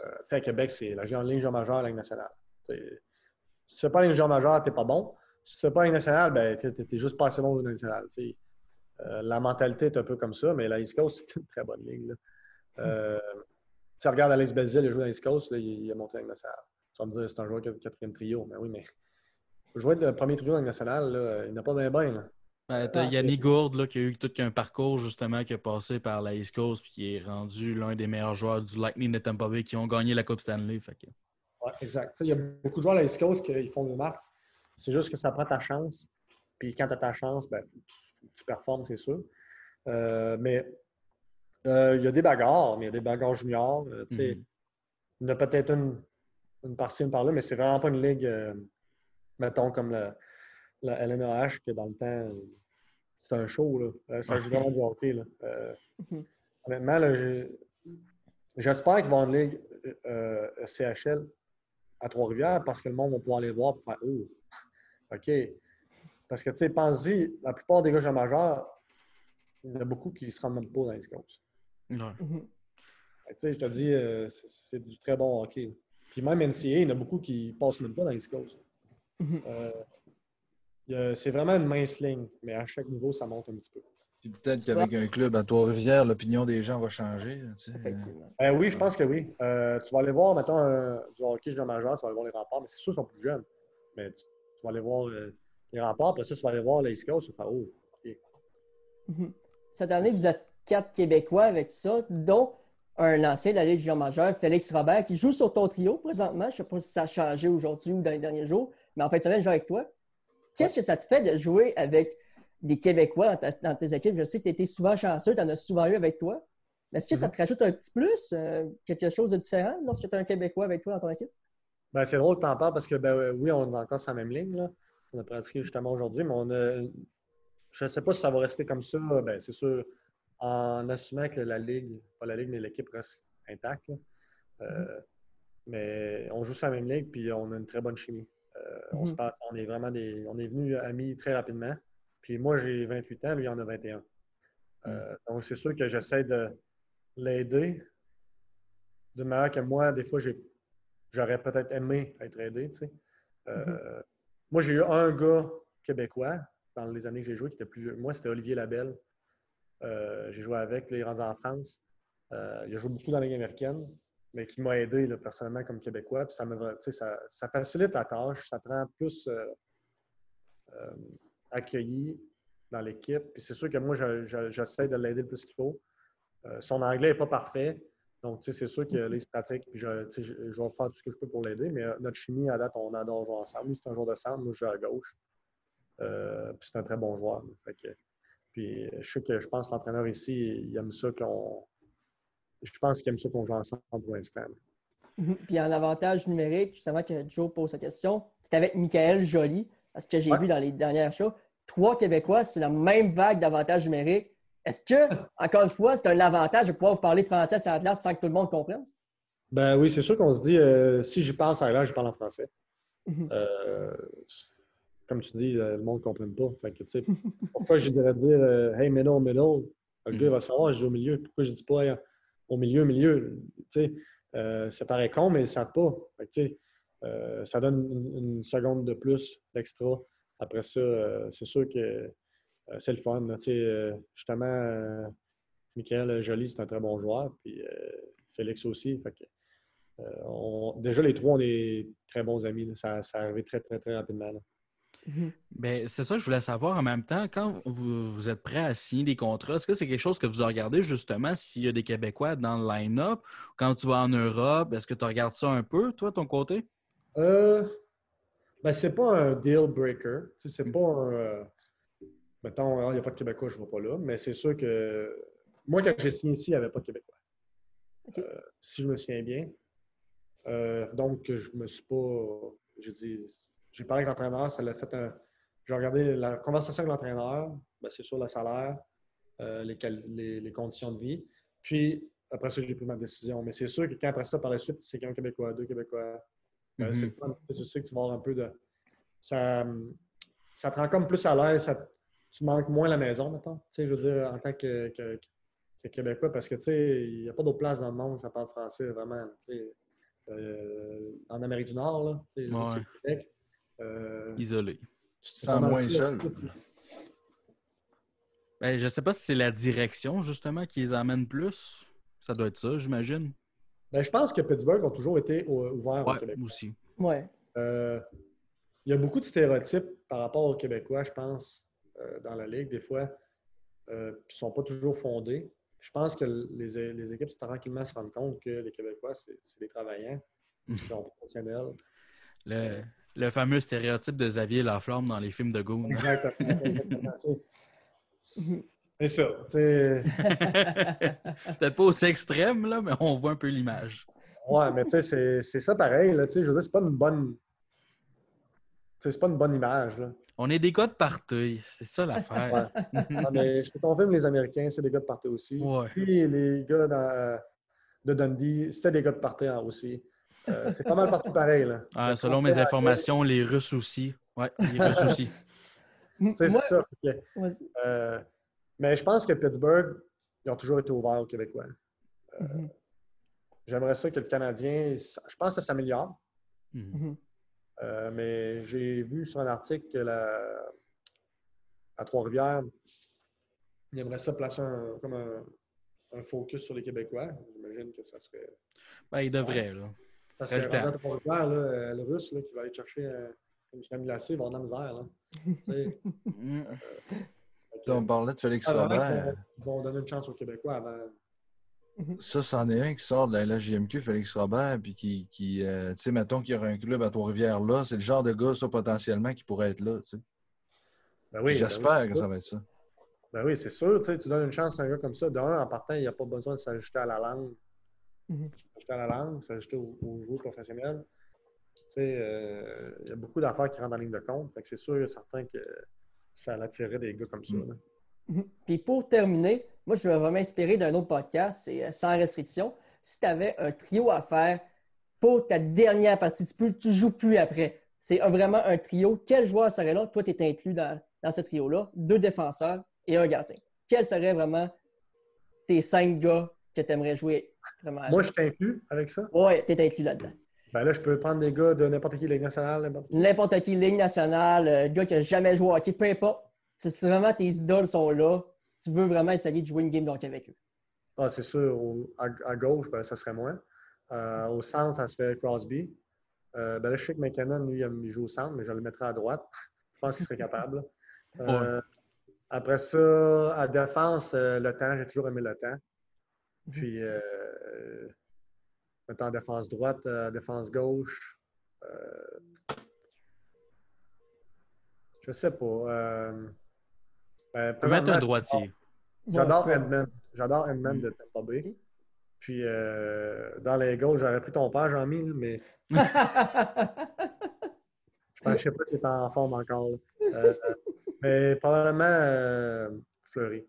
Euh, à Québec, c'est la Ligue Ligue majeure, la Ligue nationale. Si tu ne fais pas la Ligue majeure, tu n'es pas bon. Si tu ne fais pas la Ligue nationale, ben, tu n'es juste pas assez bon au Ligue nationale. tu sais. Euh, la mentalité est un peu comme ça, mais la East Coast, c'est une très bonne ligue. là. Euh, tu regardes Alex Belzil, il a joué dans la East Coast, là, il, il a monté Ligue nationale. Tu vas me dire, c'est un joueur qui a le quatrième trio. Mais oui, mais jouer le premier trio dans la Ligue nationale, là, il n'a pas bien bien. Ben, Ah, Yannick Gourde là, qui a eu tout qu'un parcours justement qui a passé par la East Coast puis qui est rendu l'un des meilleurs joueurs du Lightning de Tampa Bay qui ont gagné la Coupe Stanley. Fait que- Ouais, exact. Il y a beaucoup de joueurs à la East Coast qui font des marques. C'est juste que ça prend ta chance. Puis quand tu as ta chance, ben, tu, tu performes, c'est sûr. Euh, mais euh, il y a des bagarres, mais il y a des bagarres juniors. euh. Mhm. Il y en a peut-être une, une par-ci, une par-là, mais c'est vraiment pas une ligue, mettons, comme la, la LNAH, que dans le temps, c'est un show. Là. Ça joue vraiment du hockey. Là. Mhm. honnêtement, j'espère qu'ils vont une ligue CHL à Trois-Rivières parce que le monde va pouvoir aller voir et faire Oh, OK. Parce que, tu sais, pense-y, la plupart des gars jeunes majeurs, il y en a beaucoup qui ne se rendent même pas dans les Coast. Ouais. Mhm. Tu sais, je te dis, euh, c'est du très bon hockey. Puis même NCA, il y en a beaucoup qui ne passent même pas dans les Coast. Mhm. Euh, c'est vraiment une mince ligne, mais à chaque niveau, ça monte un petit peu. Peut-être qu'avec un club à Trois-Rivières, l'opinion des gens va changer. tu sais. Effectivement. Euh, oui, je pense que oui. Euh, tu vas aller voir, mettons, du hockey jeune majeur, tu vas aller voir les remparts, mais c'est sûr qu'ils sont plus jeunes. Mais tu, tu vas aller voir euh, les remparts, après ça, tu vas aller voir les East Coast, tu vas faire Oh, OK. Mhm. Cette année, vous êtes quatre Québécois avec ça, dont un ancien de la Ligue junior majeure, Félix Robert, qui joue sur ton trio présentement. Je ne sais pas si ça a changé aujourd'hui ou dans les derniers jours, mais en fait, ça vient de jouer avec toi. Qu'est-ce que ça te fait de jouer avec des Québécois dans, ta- dans tes équipes. Je sais que tu étais souvent chanceux, tu en as souvent eu avec toi. Mais Est-ce que ça te rajoute un petit plus, euh, quelque chose de différent lorsque tu as un Québécois avec toi dans ton équipe? Ben, c'est drôle que tu en parles parce que, ben, euh, oui, on est encore sur la même ligne. Là. On a pratiqué justement aujourd'hui, mais on a. Je ne sais pas si ça va rester comme ça. Ben, c'est sûr, en assumant que la Ligue, pas la Ligue, mais l'équipe reste intacte. là. Euh, Mais on joue sur la même ligue, puis on a une très bonne chimie. Euh, on, se Mhm. parle- on est vraiment des. On est venus amis très rapidement. Puis moi, j'ai 28 ans, lui, il en a 21. Euh, donc, c'est sûr que j'essaie de l'aider de manière que moi, des fois, j'aurais peut-être aimé être aidé. tu sais. Euh, Moi, j'ai eu un gars québécois dans les années que j'ai joué qui était plus vieux. Moi, c'était Olivier Labelle. Euh, j'ai joué avec, là, il est rendu en France. Il a joué beaucoup dans la Ligue américaine, mais qui m'a aidé là, personnellement comme Québécois. Puis ça, me, ça, ça facilite la tâche, ça te rend plus accueilli dans l'équipe. Puis c'est sûr que moi, je- je- j'essaie de l'aider le plus qu'il faut. Euh, son anglais n'est pas parfait. Donc, c'est sûr que là, il se pratique, puis je, je, je vais faire tout ce que je peux pour l'aider, mais euh, notre chimie, à date, on adore jouer ensemble. Lui, c'est un joueur de centre, moi, je joue à gauche. Euh, puis c'est un très bon joueur. là. Fait que- puis je sais que je pense que l'entraîneur ici, il aime ça qu'on. Je pense qu'il aime ça qu'on joue ensemble pour l'instant. Mhm. Puis en avantage numérique, justement que Joe pose sa question, c'est avec Michael Joly, parce que j'ai Ouais. vu dans les dernières shows, trois Québécois, c'est la même vague d'avantage numérique. Est-ce que, encore une fois, c'est un avantage de pouvoir vous parler français sur la classe sans que tout le monde comprenne? Ben oui, c'est sûr qu'on se dit, euh, si j'y parle ça là, je parle en français. Mhm. Euh, comme tu dis, euh, le monde ne comprenne pas. Fait que, pourquoi je dirais dire Hey, middle, middle? Le gars il va savoir, je joue au milieu. Pourquoi je ne dis pas Hey, au milieu, milieu? Euh, ça paraît con, mais ils ne savent pas. Fait que, euh, ça donne une, une seconde de plus d'extra. Après ça, euh, c'est sûr que euh, c'est le fun. là. Tu sais, euh, justement, euh, Michael Joly, c'est un très bon joueur. Puis euh, Félix aussi. Fait que, euh, on- déjà, les trois, on est très bons amis. là. Ça, ça arrivé très, très, très rapidement. là. Mhm. Ben, c'est ça que je voulais savoir en même temps. Quand vous, vous êtes prêt à signer des contrats, est-ce que c'est quelque chose que vous regardez justement s'il y a des Québécois dans le line-up? Quand tu vas en Europe, est-ce que tu regardes ça un peu, toi, de ton côté? Euh, ben, c'est pas un deal breaker. C'est pas un. euh, mettons, il n'y a pas de Québécois, je ne vais pas là. Mais c'est sûr que. Moi, quand j'ai signé ici, il n'y avait pas de Québécois. Euh, si je me souviens bien. Euh, donc, je me suis pas. J'ai dit. J'ai parlé avec l'entraîneur, ça l'a fait un. J'ai regardé la conversation avec l'entraîneur. Ben, c'est sur le salaire, les- les conditions de vie. Puis, après ça, j'ai pris ma décision. Mais c'est sûr que quand après ça, par la suite, c'est qu'un Québécois, deux Québécois, ben, Mhm. c'est sais, que tu vas avoir un peu de. Ça, ça te rend comme plus à l'aise. ça- Tu manques moins la maison, maintenant. Tu sais, je veux dire, en tant que, que- que Québécois, parce que, tu sais, il n'y a pas d'autre place dans le monde où ça parle français, vraiment. Tu sais, euh, en Amérique du Nord, là, tu sais, Ouais. Québec. Euh, Isolé. Tu te sens moins ça. seul. Ben, je ne sais pas si c'est la direction, justement, qui les amène plus. Ça doit être ça, j'imagine. Ben, je pense que Pittsburgh a toujours été au- ouvert au Ouais, Québec. aussi. Ouais. Euh, il y a beaucoup de stéréotypes par rapport aux Québécois, je pense, euh, dans la Ligue, des fois, euh, qui ne sont pas toujours fondés. Je pense que les, les équipes se tranquillement se rendent compte que les Québécois, c'est des travaillants, ils sont professionnels. Le, le fameux stéréotype de Xavier Laflamme dans les films de Goon. Exactement. exactement. C'est ça. Peut-être pas aussi extrême, là, mais on voit un peu l'image. Ouais, mais tu sais, c'est- c'est ça pareil. Là, tu sais, je veux dire, c'est pas une bonne. C'est pas une bonne image. Là. On est des gars de party, c'est ça l'affaire. Mais je te confirme, les Américains, c'est des gars de party aussi. Ouais. Puis les gars dans- de Dundee, c'était des gars de hein, aussi. Euh, c'est pas mal partout pareil. Là. Ah, selon mes informations, les Russes aussi. Ouais, les Russes aussi. C'est ça. Vas-y. euh, mais je pense que Pittsburgh, ils ont toujours été ouverts aux Québécois. Mhm. J'aimerais ça que le Canadien, je pense que ça s'améliore. Mhm. Mhm. Euh, mais j'ai vu sur un article que la, à Trois-Rivières, il aimerait ça placer un, comme un, un focus sur les Québécois. J'imagine que ça serait. Ben, il devrait, là. Parce serait que le temps. là, euh, le russe là, qui va aller chercher euh, une crème glacée, il va avoir de la misère. Là. Tu On parlait de Félix Robert. qu'ils vont donner une chance aux Québécois avant. Ça, c'en est un qui sort de la LHJMQ, Félix Robert, puis qui, qui euh, tu sais, mettons qu'il y aurait un club à Trois-Rivières là, c'est le genre de gars, ça, potentiellement, qui pourrait être là, tu sais. Ben oui, ben J'espère oui. que ça va être ça. Ben oui, c'est sûr. Tu sais, tu donnes une chance à un gars comme ça. D'un, en partant, il n'y a pas besoin de s'ajouter à la langue. Mhm. S'ajouter à la langue, s'ajouter au, au jeu professionnel. Tu sais, euh, il y a beaucoup d'affaires qui rentrent en ligne de compte. Fait que c'est sûr et certain que ça attirerait des gars comme ça. Mm. là. Mhm. Puis pour terminer, moi, je vais m'inspirer d'un autre podcast, c'est euh, Sans restriction. Si tu avais un trio à faire pour ta dernière partie, tu ne tu joues plus après. C'est vraiment un trio. Quel joueur serait là? Toi, tu es inclus dans, dans ce trio-là. Deux défenseurs et un gardien. Quels seraient vraiment tes cinq gars que tu aimerais jouer vraiment? Moi, je t'inclus avec ça. Ouais, tu es inclus là-dedans. Ben là, je peux prendre des gars de n'importe qui, Ligue nationale, n'importe qui. N'importe qui, Ligue nationale, euh, gars qui n'a jamais joué au hockey, peu importe. Si c'est vraiment tes idoles sont là, tu veux vraiment essayer de jouer une game hockey avec eux. Ah, c'est sûr. Au- à, à gauche, ben, ça serait moi. Euh, au centre, ça serait Crosby. Euh, ben là, je sais que McKinnon, lui, il joue au centre, mais je le mettrais à droite. Je pense qu'il serait capable. Euh, Après ça, à défense, euh, le temps, j'ai toujours aimé le temps. Puis, mettons en défense droite, euh, défense gauche. euh, je sais pas. euh, ben, peux mettre un droitier. J'adore Ouais, Edmund. J'adore Edmund Mm. de Tampa Bay. Puis euh, dans les gauches, j'aurais pris ton père, Jean-Mi, mais je ne sais pas si c'est en forme encore. Euh, mais probablement euh, Fleury.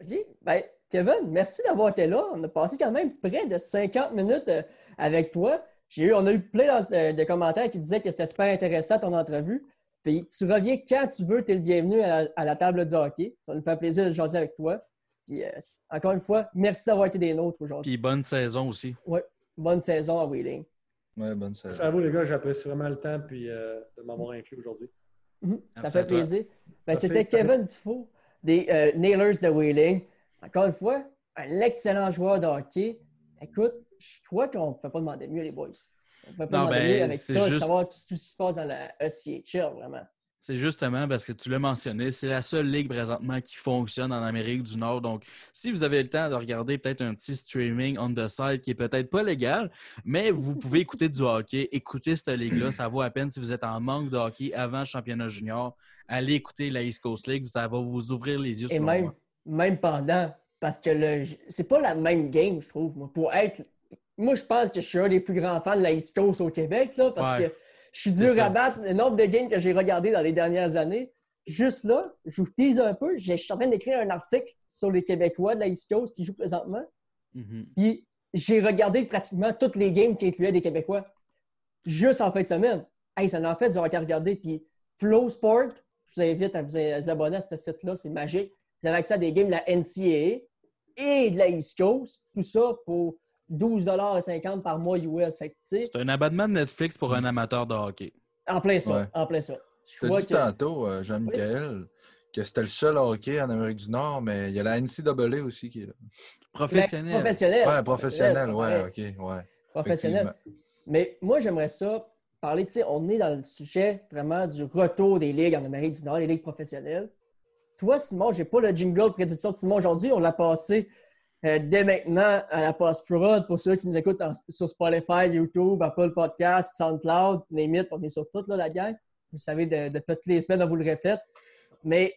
OK. Ben, Kevin, merci d'avoir été là. On a passé quand même près de 50 minutes euh, avec toi. J'ai eu, on a eu plein de, de commentaires qui disaient que c'était super intéressant ton entrevue. Puis tu reviens quand tu veux, tu es le bienvenu à la, à la table du hockey. Ça nous fait plaisir de jaser avec toi. Puis euh, encore une fois, merci d'avoir été des nôtres aujourd'hui. Puis bonne saison aussi. Bonne saison à Wheeling. Ouais, bonne saison. Merci à vous, les gars. J'apprécie vraiment le temps puis, euh, de m'avoir inclus aujourd'hui. Mhm, Ça fait plaisir. Ben. C'était Kevin Dufault des euh, Nailers de Wheeling. Encore une fois, un excellent joueur de hockey. Écoute, je crois qu'on ne peut pas demander mieux, les boys. On ne peut pas Non, demander ben, mieux avec c'est ça, juste- savoir tout, tout ce qui se passe dans la ECHL, vraiment. C'est justement parce que tu l'as mentionné, c'est la seule ligue présentement qui fonctionne en Amérique du Nord. Donc, si vous avez le temps de regarder peut-être un petit streaming on the side qui est peut-être pas légal, mais vous pouvez écouter du hockey, écouter cette ligue-là. Ça vaut à peine si vous êtes en manque de hockey avant le championnat junior. Allez écouter la East Coast League, ça va vous ouvrir les yeux. Et même. Même pendant, parce que le, c'est pas la même game, je trouve. Moi, pour être, moi, je pense que je suis un des plus grands fans de la East Coast au Québec, là, parce Ouais. que je suis dur à battre. Le nombre de games que j'ai regardé dans les dernières années, juste là, je vous tease un peu. Je suis en train d'écrire un article sur les Québécois de la East Coast qui jouent présentement. Mhm. Puis j'ai regardé pratiquement toutes les games qui incluaient des Québécois juste en fin de semaine. Hey, ça en fait du hockey à regarder. Puis Flow Sport, je vous invite à vous vous abonner à ce site-là, c'est magique. Vous avez accès à des games de la NCAA et de la East Coast. Tout ça pour 12,50 par mois US. C'est un abonnement de Netflix pour un amateur de hockey. en plein ça. Ouais. En plein ça. Je Tu as crois dit que- tantôt, euh, Jean-Michel, que c'était le seul hockey en Amérique du Nord, mais il y a la NCAA aussi qui est là. Professionnel. Professionnel. Ouais, professionnel, ouais, ok, ouais. Professionnel. Mais moi, j'aimerais ça parler, tu sais, on est dans le sujet vraiment du retour des ligues en Amérique du Nord, les ligues professionnelles. Toi, Simon, j'ai pas le jingle prédiction de Simon aujourd'hui. On l'a passé euh, dès maintenant à la post-prod pour ceux qui nous écoutent en- sur Spotify, YouTube, Apple Podcasts, SoundCloud, Name on est sur tout, là, la gang. Vous savez, de, de toutes les semaines, on vous le répète. Mais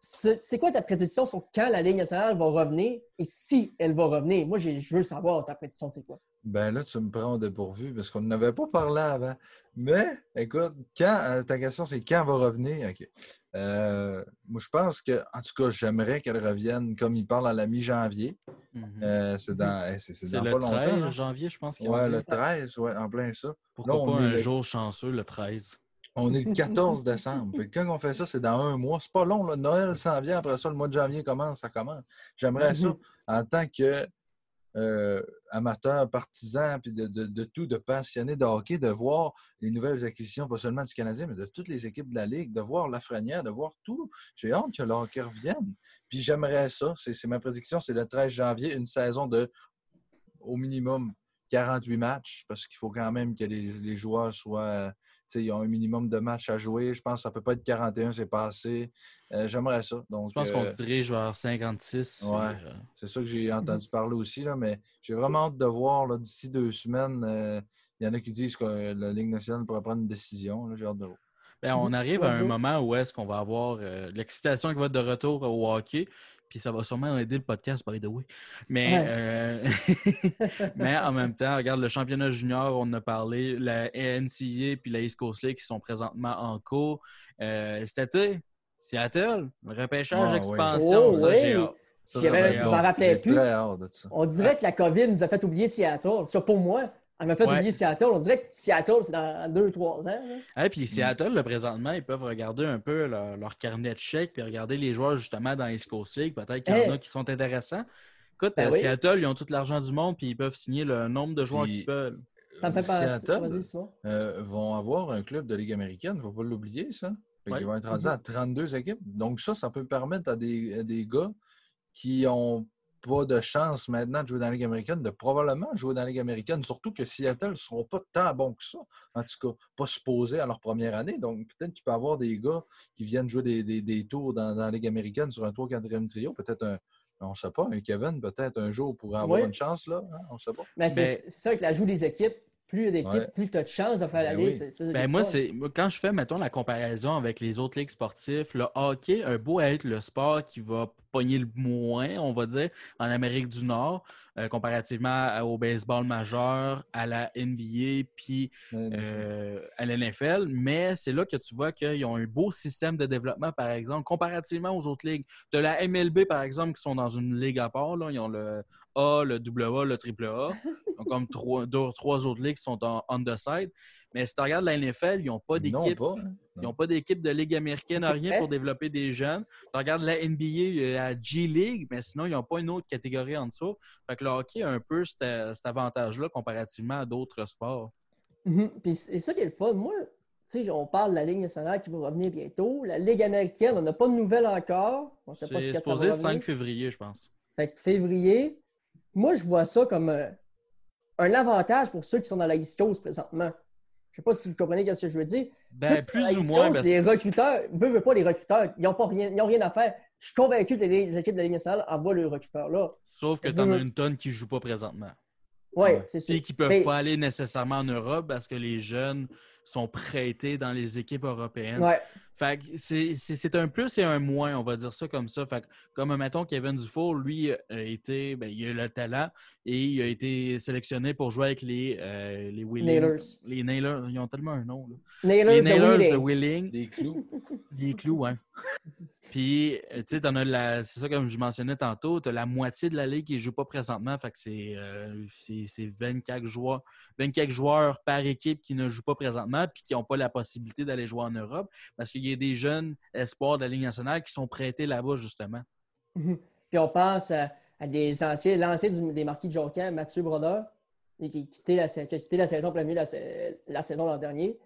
c'est quoi ta prédiction sur quand la Ligue nationale va revenir et si elle va revenir? Moi, je veux savoir ta prédiction, c'est quoi? Ben là, tu me prends au dépourvu parce qu'on n'avait pas parlé avant. Mais écoute, quand euh, ta question c'est quand va revenir? OK. Euh, moi, je pense que, en tout cas, j'aimerais qu'elle revienne comme il parle à la mi-janvier. Mhm. Euh, c'est dans, eh, c'est, c'est le pas 13 longtemps. hein? janvier, je pense qu'il Ouais, le 13, ouais, en plein ça. Pourquoi Là, on pas un le- jour chanceux, le 13? On est le 14 décembre. Fait que quand on fait ça, c'est dans un mois. C'est pas long, là. Noël s'en vient. Après ça, le mois de janvier commence, ça commence. J'aimerais ça, en tant que euh, amateur, partisan, puis de, tout, de passionné de hockey, de voir les nouvelles acquisitions, pas seulement du Canadien, mais de toutes les équipes de la Ligue, de voir Lafrenière, de voir tout. J'ai hâte que le hockey revienne. Puis j'aimerais ça. C'est ma prédiction, c'est le 13 janvier, une saison de au minimum 48 matchs, parce qu'il faut quand même que les joueurs soient. Ils ont un minimum de matchs à jouer. Je pense que ça ne peut pas être 41, c'est pas assez. Euh, J'aimerais ça. Donc, Je pense euh, qu'on dirige vers 56. Ouais. c'est ça que j'ai entendu parler aussi, là, mais j'ai vraiment hâte de voir là, d'ici deux semaines. euh, Il y en a qui disent que la Ligue nationale pourrait prendre une décision. là, J'ai hâte de voir. Ben, on Mhm. arrive à un moment où est-ce qu'on va avoir euh, l'excitation qui va être de retour au hockey. Puis ça va sûrement aider le podcast, by the way. Mais, Ouais. euh, mais en même temps, regarde, le championnat junior, on en a parlé, la NCAA puis la East Coast League qui sont présentement en cours. Euh, cet été, Seattle, le repêchage oui. expansion, Oh, ça, j'ai oui. hâte. Ça, J'y ça, avais- j'ai je m'en rappelais plus. très hâte de ça. On dirait que la COVID nous a fait oublier Seattle. Ça, pour moi, elle m'a fait Ouais. oublier Seattle. On dirait que Seattle, c'est dans 2-3 ans. Et puis Seattle, là, présentement, ils peuvent regarder un peu leur, leur carnet de chèques puis regarder les joueurs justement dans Coast League. Peut-être qu'il y en Hey. a qui sont intéressants. Écoute, Ben à oui. Seattle, ils ont tout l'argent du monde puis ils peuvent signer le nombre de joueurs qu'ils veulent. Ça me fait penser. Seattle Vas-y, Simon. euh, vont avoir un club de Ligue américaine, il ne faut pas l'oublier, ça. Ouais. Ils vont être rendus à 32 équipes. Donc, ça, ça peut permettre à des, à des gars qui n'ont pas de chance maintenant de jouer dans la Ligue américaine, de probablement jouer dans la Ligue américaine, surtout que Seattle ne seront pas tant bons que ça, en tout cas, pas supposés à leur première année. Donc, peut-être qu'il peut y avoir des gars qui viennent jouer des, des- des tours dans, dans la Ligue américaine sur un tour 4e trio, peut-être un, on ne sait pas, un Kevin, peut-être un jour pourrait avoir Oui. une chance, là, hein, on ne sait pas. Mais c'est Ben- c'est ça avec l'ajout des équipes. Plus il y a d'équipes, Ouais. plus tu as de chances de faire la Ben ligue. oui. Ben, moi, c'est quand je fais, mettons, la comparaison avec les autres ligues sportives, le hockey a beau être le sport qui va le moins, on va dire, en Amérique du Nord, euh, comparativement au baseball majeur, à la NBA, puis euh, à l'NFL, mais c'est là que tu vois qu'ils ont un beau système de développement, par exemple, comparativement aux autres ligues. As la MLB, par exemple, qui sont dans une ligue à part. Là. Ils ont le A, le AA, le AAA. Donc, comme trois, deux, trois autres ligues qui sont en on the side. Mais si tu regardes la NFL, ils n'ont pas Non, d'équipe. pas. Ils n'ont pas d'équipe de Ligue américaine, rien vrai. pour développer des jeunes. Tu regardes la NBA, a la G League, mais sinon, ils n'ont pas une autre catégorie en dessous. Fait que le hockey a un peu cet, cet avantage-là comparativement à d'autres sports. Mhm. Puis c'est ça qui est le fun. Moi, tu sais, on parle de la Ligue nationale qui va revenir bientôt. La Ligue américaine, on n'a pas de nouvelles encore. On ne sait pas va revenir. 5 février, je pense. Fait que février, moi, je vois ça comme euh, un avantage pour ceux qui sont dans la East Coast présentement. Je sais pas si vous comprenez ce que je veux dire. Ben, Ceux plus ou moins, parce- Les recruteurs, veulent, veulent pas les recruteurs, ils n'ont rien, ils ont rien à faire. Je suis convaincu que les, les équipes de la Ligue nationale envoient le recruteur là. Sauf que tu en as une tonne qui ne joue pas présentement. Oui, Ouais. c'est sûr. Et qui ne peuvent Mais- pas aller nécessairement en Europe parce que les jeunes sont prêtés dans les équipes européennes. Ouais. Fait que c'est- c'est c'est un plus et un moins, on va dire ça comme ça. Fait que, comme mettons Kevin Dufour, lui a été, ben, il a le talent et il a été sélectionné pour jouer avec les, euh, les. Nailers. Les Nailers, ils ont tellement un nom. là. Nailers, les de Nailers de Wheeling. Des clous. Les clous, ouais. Puis, euh, tu sais, t'en as la. C'est ça, comme je mentionnais tantôt, tu as la moitié de la ligue qui ne joue pas présentement. Fait que c'est euh, c'est- c'est 24 joueurs, 24 joueurs par équipe qui ne jouent pas présentement puis qui n'ont pas la possibilité d'aller jouer en Europe parce qu'il y a des jeunes espoirs de la Ligue nationale qui sont prêtés là-bas, justement. Mhm. Puis on pense à, des anciens, l'ancien des marquis de Jonquière, Mathieu Brodeur, qui, qui a quitté la saison la, la, la saison l'an dernier.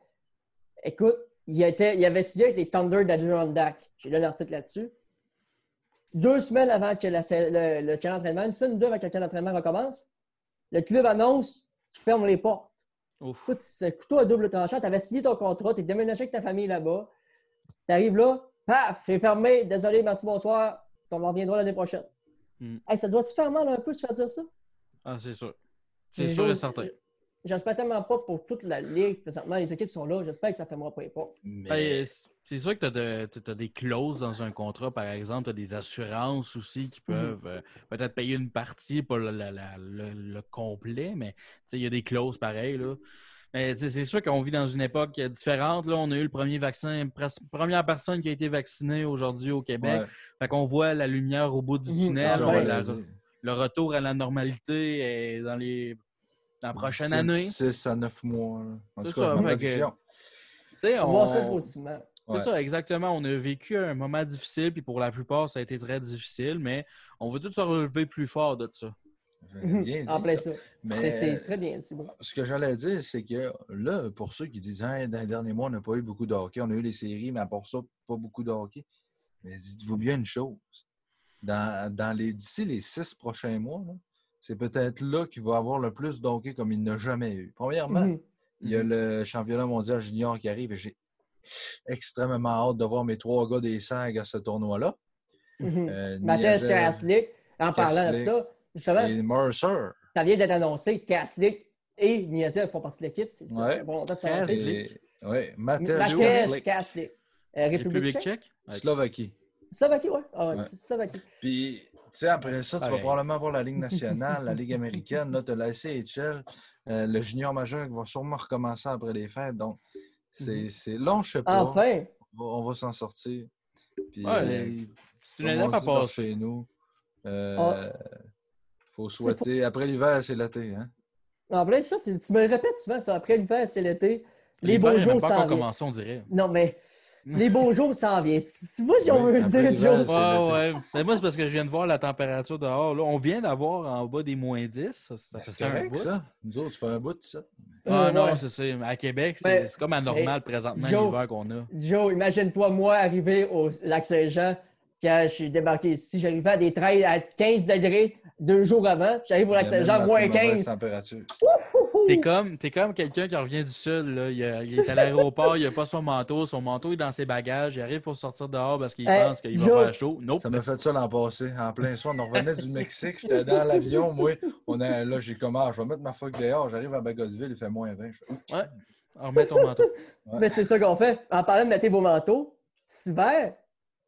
Écoute, il, était, il avait signé avec les Thunder d'Adirondack. J'ai lu l'article là-dessus. Deux semaines avant que la le, le camp d'entraînement, une semaine ou deux avant que le camp d'entraînement recommence, le club annonce qu'il ferme les portes. Écoute, c'est un couteau à double tranchant. Tu avais signé ton contrat, tu es déménagé avec ta famille là-bas. Tu arrives là, paf, c'est fermé. Désolé, merci, bonsoir. On en reviendra l'année prochaine. Hmm. Hey, ça doit-tu faire mal un peu se faire dire ça? Ah, c'est sûr. C'est sûr et certain. J'espère tellement pas pour toute la ligue. Présentement, les équipes sont là. J'espère que ça ne fermera pas les portes. Mais Ben, c'est sûr que tu as, des clauses dans un contrat, par exemple, tu as des assurances aussi qui peuvent euh, peut-être payer une partie, pas le, la- la- le- le complet, mais tu sais, il y a des clauses pareilles. Là. Mais c'est sûr qu'on vit dans une époque différente. Là, on a eu le premier vaccin, première personne qui a été vaccinée aujourd'hui au Québec. ouais, Fait qu'on voit la lumière au bout du Mhm. tunnel. Ah, ben, le retour à la normalité est dans les la prochaine année. 6 à 9 mois. là. En C'est tout ça, cas, sais, On. C'est Ouais. ça, exactement. On a vécu un moment difficile, puis pour la plupart, ça a été très difficile, mais on va tous se relever plus fort de ça. Bien dit, en plein ça. ça. Mais C'est- C'est très bien dit. bon. ce que j'allais dire, c'est que là, pour ceux qui disent Hein, dans les derniers mois, on n'a pas eu beaucoup de hockey, on a eu les séries, mais à part ça, pas beaucoup de hockey. Mais dites-vous bien une chose. Dans, dans les d'ici les six prochains mois, là, c'est peut-être là qu'il va avoir le plus de hockey comme il n'a jamais eu. Premièrement, Mhm. il y a le championnat mondial junior qui arrive et j'ai extrêmement hâte de voir mes trois gars des SAG à ce tournoi-là. Mhm. Euh, Mathias Niazel Kaslik, en parlant de ça, justement, et Mercer. ça vient d'être annoncé. Kaslik et Niazel font partie de l'équipe. C'est ça, Ouais. bon temps de Oui, Matej Kaslik, Kaslik. Euh, République République tchèque? Slovaquie. Slovaquie, ouais. Ah, ouais, Slovaquie. Puis, sais, après ça, tu vas probablement voir la Ligue nationale, la Ligue américaine. Là, tu as la CHL, euh, le junior majeur qui va sûrement recommencer après les fêtes. Donc, c'est c'est long, je sais pas. Enfin! On va, s'en sortir. Puis, Ouais, euh, c'est une étape à passer. chez nous. Euh, Ah. faut souhaiter. Après l'hiver, c'est l'été. Hein? En vrai, ça, c'est- tu me le répètes souvent, ça. Après l'hiver, c'est l'été. Les beaux jours viennent. commencé, on dirait. Non, mais les beaux jours s'en viennent. Tu vois ce qu'on Oui, veut dire, Joe? c'est Ouais. Mais moi, c'est parce que je viens de voir la température dehors. Là. On vient d'avoir en bas des moins 10. Ça, ça Ben, fait C'est un correct, bout. ça. Nous autres, tu fais un bout de ça. Ah Euh, non, ouais. c'est ça. À Québec, c'est c'est comme anormal présentement l'hiver qu'on a. Joe, imagine-toi, moi, arrivé au lac Saint-Jean, quand je suis débarqué ici, j'arrivais à des trails à 15 degrés deux jours avant. J'arrive au lac Saint-Jean, la moins plus mauvaise 15. température. T'es comme, t'es comme quelqu'un qui revient du sud. Là. Il, a- il est à l'aéroport, il n'a pas son manteau. Son manteau est dans ses bagages. Il arrive pour sortir dehors parce qu'il Hey, pense qu'il va faire chaud. Nope. Ça m'a fait ça l'an passé, en plein soir. On revenait du Mexique, j'étais dans l'avion, moi. On a, là, j'ai comme, ah, je vais mettre ma fuck dehors. J'arrive à Bagotville, il fait moins 20. Je fais, Ouais. Remets ton manteau. Mais c'est ça qu'on fait. En parlant de mettre vos manteaux, cet hiver,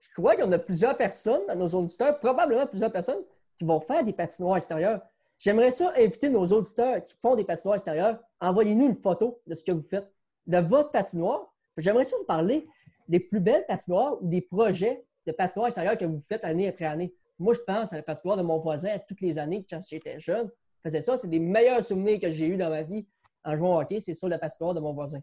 je crois qu'on a plusieurs personnes dans nos auditeurs, probablement plusieurs personnes, qui vont faire des patinoires extérieures. J'aimerais ça inviter nos auditeurs qui font des patinoires extérieures. Envoyez-nous une photo de ce que vous faites, de votre patinoire. J'aimerais ça vous parler des plus belles patinoires ou des projets de patinoires extérieures que vous faites année après année. Moi, je pense à la patinoire de mon voisin à toutes les années quand j'étais jeune. Je faisais ça. C'est des meilleurs souvenirs que j'ai eus dans ma vie en jouant au hockey. C'est sur la patinoire de mon voisin.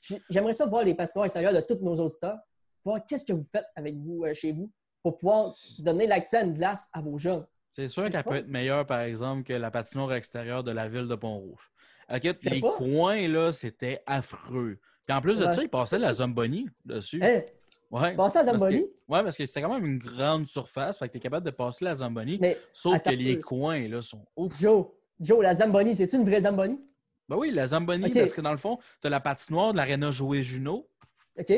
J'ai- J'aimerais ça voir les patinoires extérieures de tous nos auditeurs, voir qu'est-ce que vous faites avec vous euh, chez vous pour pouvoir donner l'accès à une glace à vos jeunes. C'est sûr qu'elle peut être meilleure, par exemple, que la patinoire extérieure de la ville de Pont-Rouge. Les pas. coins, là, c'était affreux. Puis en plus de ça, il passait la Zamboni dessus. Hein? Ouais. Passer que- Zamboni, Ouais, parce que c'était quand même une grande surface. Fait que tu es capable de passer la Zamboni. mais Sauf que les coins, là, sont ouf. Joe, Joe, la Zamboni, c'est-tu une vraie Zamboni? Ben oui, la Zamboni, parce que dans le fond, tu as la patinoire de l'Arena Joué Juno. OK?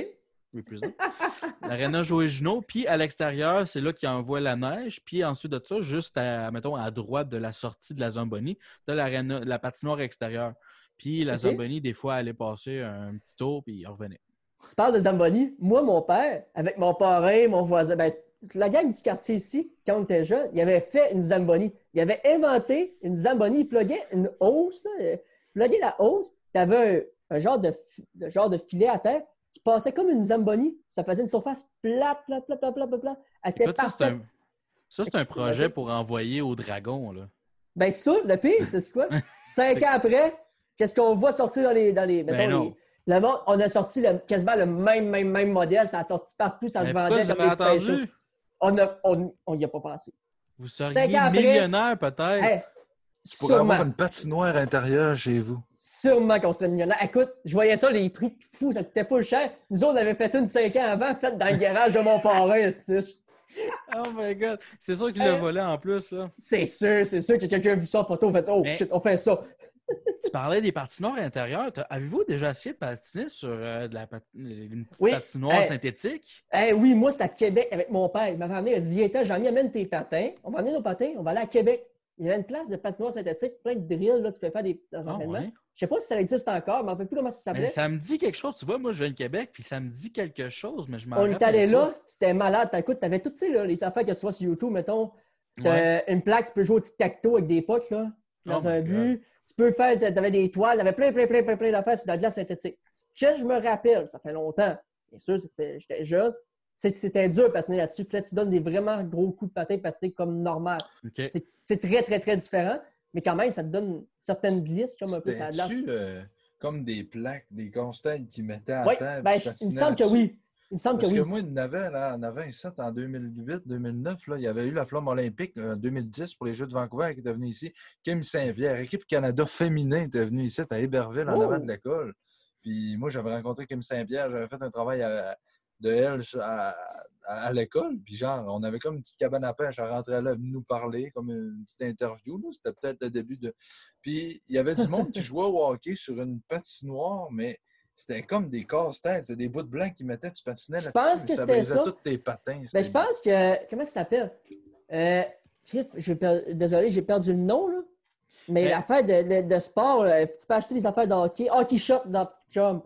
Un. L'Arena Joué Juno. Puis à l'extérieur, c'est là qu'il envoie la neige. Puis ensuite de ça, juste à, mettons, à droite de la sortie de la Zamboni, l'Arena- la patinoire extérieure. Puis la Ok. Zamboni, des fois, elle allait passer un petit tour, puis il revenait. Tu parles de Zamboni. Moi, mon père, avec mon parrain, mon voisin, ben, la gang du quartier ici, quand on était jeune, il avait fait une Zamboni. Il avait inventé une Zamboni. Il pluguait une hausse, là, il pluguait la hausse. Tu avais un, un genre, de, de genre de filet à terre qui passait comme une Zamboni. Ça faisait une surface plate, plate, plate, plate, plate, plate, plate. Elle était Écoute, ça, c'est parfaite. un, ça, c'est un projet pour envoyer au dragon. Là. Ben ça, le pire, c'est quoi? Cinq ans après, qu'est-ce qu'on voit sortir dans les. Dans les, Ben mettons, non. les- le monde, on a sorti le- quasiment le même, même, même modèle. Ça a sorti partout, ça Mais se vendait? On a- on on y a pas pensé. Vous seriez millionnaire, peut-être. Hey, Tu pourrais avoir une patinoire intérieure chez vous. Sûrement qu'on serait millionnaire. Écoute, je voyais ça, les trucs fous, ça coûtait full cher. Nous autres, on avait fait une cinq ans avant, faite dans le garage de mon parrain. Oh my God. C'est sûr qu'il l'a Hey. volé en plus. Là. C'est sûr, c'est sûr que quelqu'un a vu ça en photo, fait Oh Mais- shit, on fait ça. Tu parlais des patinoires intérieures. Avez-vous déjà essayé de patiner sur euh, de la pat- une petite Oui. patinoire Hey. synthétique? Eh oui, moi, c'était à Québec avec mon père. Il m'avait amené, il a dit Viens, Jean-Mi, amène tes patins. On va amener nos patins, on va aller à Québec. Il y avait une place de patinoire synthétique, plein de drills, là, tu peux faire des dans un Ah, entraînement. ouais. Je sais pas si ça existe encore, mais je ne plus comment ça Mais s'appelait. ça me dit quelque chose. Tu vois, moi, je viens de Québec, puis ça me dit quelque chose, mais je m'en On est allé là, c'était malade. Écoute, t'avais toutes sais, là, les affaires que tu vois sur YouTube, mettons. Ouais. une plaque, tu peux jouer au tic-tac-toe avec des potes, là, dans Oh un my but. Tu peux faire, t'avais des toiles, t'avais plein, plein, plein, plein, plein d'affaires sur de la glace synthétique. Ce que je me rappelle, ça fait longtemps, bien sûr, j'étais jeune, c'était dur de patiner là-dessus. Puis là, tu donnes des vraiment gros coups de patin patiner comme normal. C'est- très, très, très différent, mais quand même, ça te donne une certaine glisse, comme un peu euh, comme des plaques, des constantes qui mettaient à Oui, terre? ben, je- tu il me semble que oui. Il me semble que Parce que oui. moi, il y en avait, là, en avait un set en 2008, 2009. Là, il y avait eu la flamme olympique en 2010 pour les Jeux de Vancouver qui était venu ici. Kim Saint-Pierre, équipe Canada féminin, était venue ici à Héberville, en Oh! avant de l'école. Puis moi, j'avais rencontré Kim Saint-Pierre, j'avais fait un travail à- de elle à, à- à l'école. Puis genre, on avait comme une petite cabane à pêche. Elle rentrait là, venait nous parler, comme une petite interview. là. C'était peut-être le début de. Puis il y avait du monde qui jouait au hockey sur une patinoire, mais c'était comme des casse-têtes. C'était des bouts de blanc qui mettaient, tu patinais Je là-dessus. pense que ça c'était brisait ça. tous tes patins. Ben, je pense que. Comment ça s'appelle? Euh, per- Désolé, j'ai perdu le nom, là. Mais Mais- l'affaire de, de- de sport, là, tu peux acheter des affaires de hockey. Hockey Shop.com.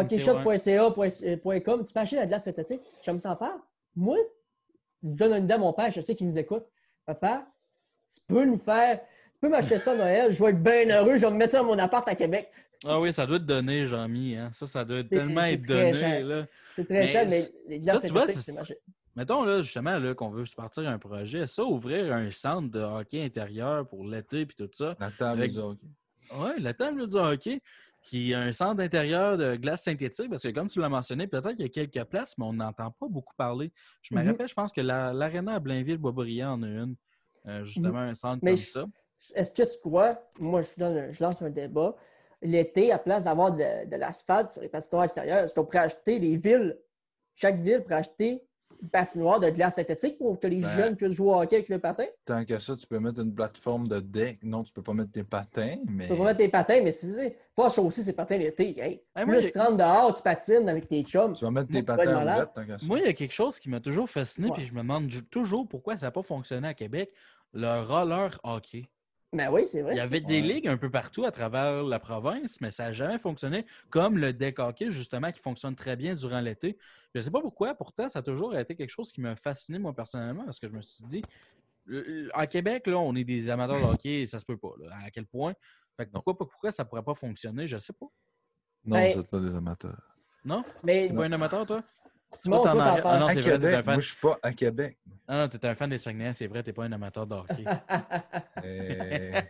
hockeyshop.ca.com, tu peux acheter la glace synthétique. Je me t'en parle. Moi, je donne une idée à mon père, je sais qu'il nous écoute. Papa, tu peux nous faire. Tu peux m'acheter ça à Noël, je vais être bien heureux, je vais me mettre ça dans mon appart à Québec. Ah oui, ça doit être donné, Jean-Mi. Hein? Ça, ça doit tellement être donné. C'est très cher, mais ça, les glaces tu vois, c'est marché. Mettons là, justement là, qu'on veut se partir un projet, ça, ouvrir un centre de hockey intérieur pour l'été puis tout ça. La table Avec- du hockey. Oui, la table du hockey, qui est un centre intérieur de glace synthétique, parce que comme tu l'as mentionné, peut-être qu'il y a quelques places, mais on n'entend pas beaucoup parler. Je me Mhm. rappelle, je pense que la- l'aréna à Blainville-Boisbriand en a une. euh, justement, un centre Mais comme je- ça. Est-ce que tu crois, moi je, donne- je lance un débat, l'été, à place d'avoir de, de l'asphalte sur les patinoires extérieures, est-ce qu'on pourrait acheter les villes, chaque ville pourrait acheter patinoire de glace synthétique pour que les Ben, jeunes puissent jouer au hockey avec le patin? Tant que ça, tu peux mettre une plateforme de deck. Non, tu peux pas mettre tes patins, mais. Tu peux pas mettre tes patins, mais si c'est. Faut aussi ces patins l'été. Hey, Hey, moi, plus j'ai- 30 dehors, tu patines avec tes chums. Tu vas mettre tes patins en tant ça. Moi, il y a quelque chose qui m'a toujours fasciné, puis je me demande toujours pourquoi ça n'a pas fonctionné à Québec. Le roller hockey. Ben oui, c'est vrai. Il y avait des ligues un peu partout à travers la province, mais ça n'a jamais fonctionné comme le deck hockey, justement, qui fonctionne très bien durant l'été. Je ne sais pas pourquoi, pourtant, ça a toujours été quelque chose qui m'a fasciné, moi, personnellement, parce que je me suis dit, à Québec, là, on est des amateurs de hockey et ça se peut pas. là. À quel point? Fait que pourquoi, pourquoi ça pourrait pas fonctionner? Je sais pas. Non, Ben- vous n'êtes pas des amateurs. Non? Mais T'es pas un amateur, toi? Simon, Toi, t'en arrêtes- Ah non, penses. à c'est vrai, t'es un Québec, fan. moi, je suis pas à Québec. Ah non, t'es un fan des Saguenay, c'est vrai, t'es pas un amateur de hockey. Euh,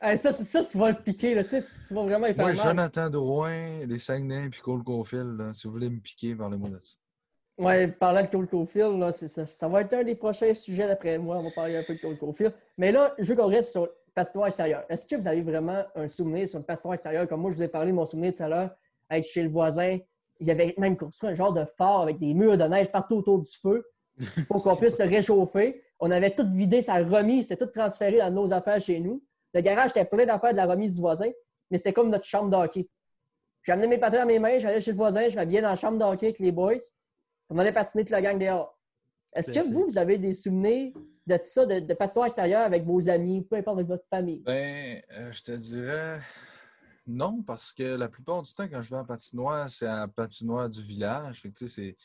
Hey, ça, ça, tu vas le piquer, là. Tu sais, tu vas vraiment y faire moi, mal. Jonathan Drouin, les Saguenay puis Cole Caulfield, là, si vous voulez me piquer, parlez-moi de ça. Ouais, parlant de Cole Caulfield, là, ça, ça va être un des prochains sujets d'après moi. On va parler un peu de Cole Caulfield. Mais là, je veux qu'on reste sur le patinoire extérieur. Est-ce que vous avez vraiment un souvenir sur le patinoire extérieur? Comme moi, je vous ai parlé de mon souvenir tout à l'heure, être chez le voisin. Il y avait même construit un genre de phare avec des murs de neige partout autour du feu pour qu'on puisse se réchauffer. On avait tout vidé sa remise, c'était tout transféré dans nos affaires chez nous. Le garage était plein d'affaires de la remise du voisin, mais c'était comme notre chambre d'hockey. J'ai amené mes patins dans mes mains, j'allais chez le voisin, je m'habillais dans la chambre d'hockey avec les boys. On allait patiner toute la gang dehors. Est-ce C'est- que vous, vous avez des souvenirs de ça, de, de patinoire extérieur avec vos amis, peu importe avec votre famille? Ben, euh, je te dirais non, parce que la plupart du temps, quand je vais en patinoire, c'est à la patinoire du village. Fait que, tu sais, c'est.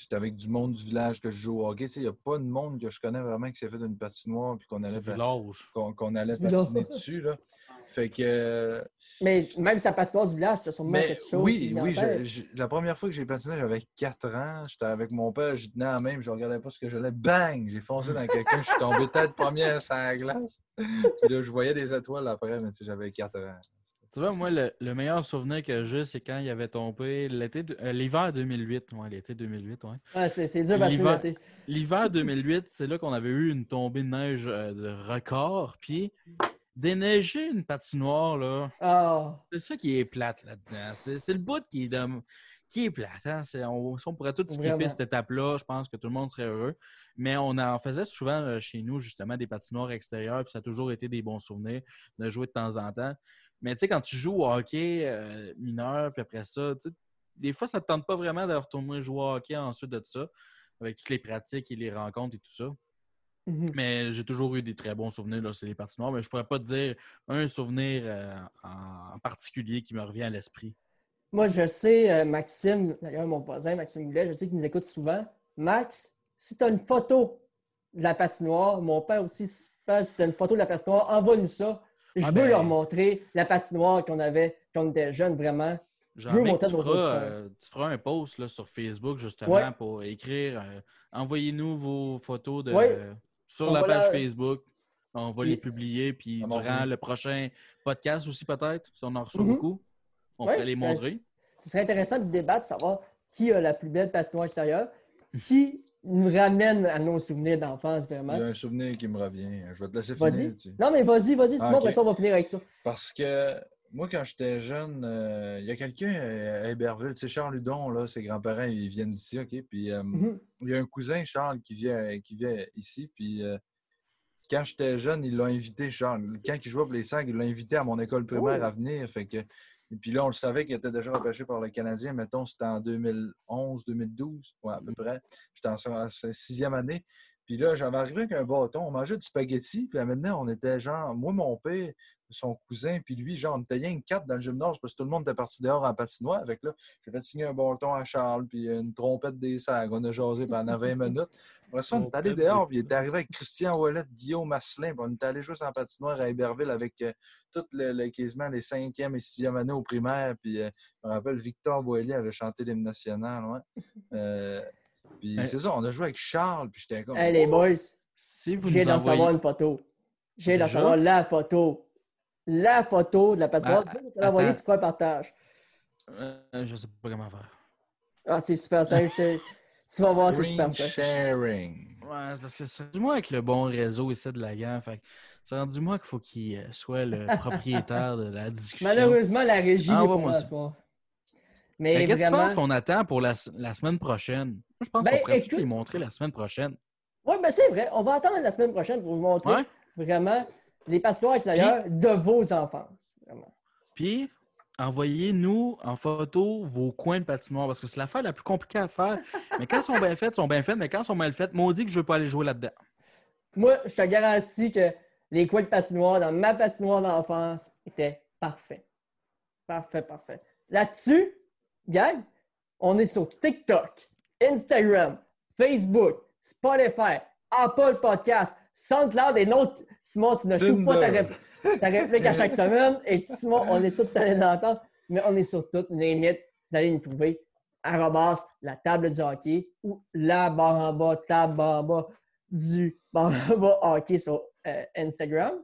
J'étais avec du monde du village que je joue au hockey. Tu sais, Il n'y a pas de monde que je connais vraiment qui s'est fait d'une patinoire puis qu'on allait, Du pa- village. qu'on, qu'on allait patiner dessus. Là. Fait que. euh, Mais même sa patinoire du village, c'est sûrement Mais quelque chose. oui, en oui. tête. je- je- la première fois que j'ai patiné, j'avais 4 ans. J'étais avec mon père, je tenais la même, je regardais pas ce que j'allais. Bang! J'ai foncé dans quelqu'un, je suis tombé tête première sur la glace. Puis là, je voyais des étoiles après, mais tu sais, j'avais 4 ans. Tu vois, moi, le, le meilleur souvenir que j'ai, c'est quand il avait tombé l'été, euh, l'hiver 2008. Ouais, l'été 2008, ouais. Ouais, c'est, dur patiner L'hiver-. L'hiver 2008, c'est là qu'on avait eu une tombée de neige euh, de record. Puis, déneiger une patinoire, là, Ah, c'est ça qui est plate là-dedans. C'est, c'est le bout qui est, de- qui est plate. hein. C'est- on, si on pourrait tout skipper cette étape-là, je pense que tout le monde serait heureux. Mais on en faisait souvent euh, chez nous, justement, des patinoires extérieures. Puis ça a toujours été des bons souvenirs de jouer de temps en temps. Mais tu sais, quand tu joues au hockey euh, mineur, puis après ça, des fois, ça ne te tente pas vraiment de retourner jouer au hockey ensuite de ça, avec toutes les pratiques et les rencontres et tout ça. mhm. Mais j'ai toujours eu des très bons souvenirs, là, c'est les patinoires. Mais je pourrais pas te dire un souvenir euh, en particulier qui me revient à l'esprit. Moi, je sais, euh, Maxime, d'ailleurs, mon voisin, Maxime Goulet, je sais qu'il nous écoute souvent. Max, si tu as une photo de la patinoire, mon père aussi, si tu as une photo de la patinoire, envoie-nous ça. Je Ah veux ben- leur montrer la patinoire qu'on avait quand on était jeunes, vraiment. Genre, veux mec, monter tu, nos feras, euh, tu feras un post là, sur Facebook justement Ouais. pour écrire euh, envoyez-nous vos photos de, Ouais. sur On la page la- Facebook. On va les publier. Puis Ah, durant oui. le prochain podcast aussi, peut-être, si on en reçoit Mhm. beaucoup, on Ouais, pourrait les montrer. Ce serait intéressant de débattre, de savoir qui a la plus belle patinoire extérieure, qui nous ramène à nos souvenirs d'enfance, Il y vraiment. a un souvenir qui me revient. Je vais te laisser finir. tu. Non, mais vas-y, vas-y, Ah, sinon, après ça, on va finir avec ça. Parce que moi, quand j'étais jeune, euh, il y a quelqu'un à Héberville, tu sais, Charles Hudon, là, ses grands-parents, ils viennent d'ici, OK? Puis euh, Mhm. il y a un cousin, Charles, qui vient, qui vient ici. Puis euh, quand j'étais jeune, il l'a invité, Charles. Quand il jouait pour les Sags, il l'a invité à mon école primaire Oh. à venir. Fait que, et puis là, on le savait qu'il était déjà repêché par le Canadien. Mettons, c'était en 2011, 2012, ouais, à peu près. J'étais en en sixième année. Puis là, j'avais arrivé avec un bâton. On mangeait du spaghetti. Puis là, maintenant, on était genre, moi, mon père, son cousin, puis lui, genre, on était rien que quatre dans le gymnase parce que tout le monde était parti dehors en patinoire. Avec là, j'ai fait signer un bâton à Charles, puis une trompette des sacs. On a jasé pendant 20 minutes. Après ça, on est allé dehors, puis il est arrivé avec Christian Ouellet, Guillaume Masselin, puis on est allé juste en patinoire à Héberville avec euh, toutes les, les, quasiment les cinquième et sixième années au primaire. Puis euh, je me rappelle, Victor Boilly avait chanté l'hymne national. Ouais. Euh, puis c'est ça, on a joué avec Charles, puis j'étais comme. Hey, les boys, Si vous j'ai d'en envoyez... savoir une photo. J'ai d'en savoir la photo. La photo de la patinoire. Ah, tu peux l'envoyer, tu feras un partage. Euh, je sais pas comment faire. Ah, c'est super simple. c'est- Tu vas voir, c'est super simple. sharing. Ouais, c'est parce que c'est rendu moi avec le bon réseau ici de la gang. Fait c'est rendu moi qu'il faut qu'il euh, soit le propriétaire de la discussion. Malheureusement, la régie Ah, n'est ouais, pas moi. Mais Mais qu'est-ce que tu vraiment... penses qu'on attend pour la, la semaine prochaine? Moi, je pense Ben, qu'on pourrait tout les montrer la semaine prochaine. Oui, ben c'est vrai. On va attendre la semaine prochaine pour vous montrer Ouais? vraiment les patinoires extérieures de vos enfances. Vraiment. Puis, envoyez-nous en photo vos coins de patinoire parce que c'est l'affaire la plus compliquée à faire. Mais quand ils sont bien faites, ils sont bien faites. Mais quand ils sont mal faites, maudit que je veux pas aller jouer là-dedans. Moi, je te garantis que les coins de patinoire dans ma patinoire d'enfance étaient parfaits. Parfait, parfait. Là-dessus, gang, on est sur TikTok, Instagram, Facebook, Spotify, Apple Podcast, SoundCloud et l'autre. Simon, tu ne choues pas ta, rép- ta réplique à chaque semaine. Et Simon, on est tous allés l'entendre, mais on est sur toutes les mythes. Vous allez nous trouver arrobas, la table du hockey ou la barre en bas, table barre en bas du barre en bas hockey sur euh, Instagram.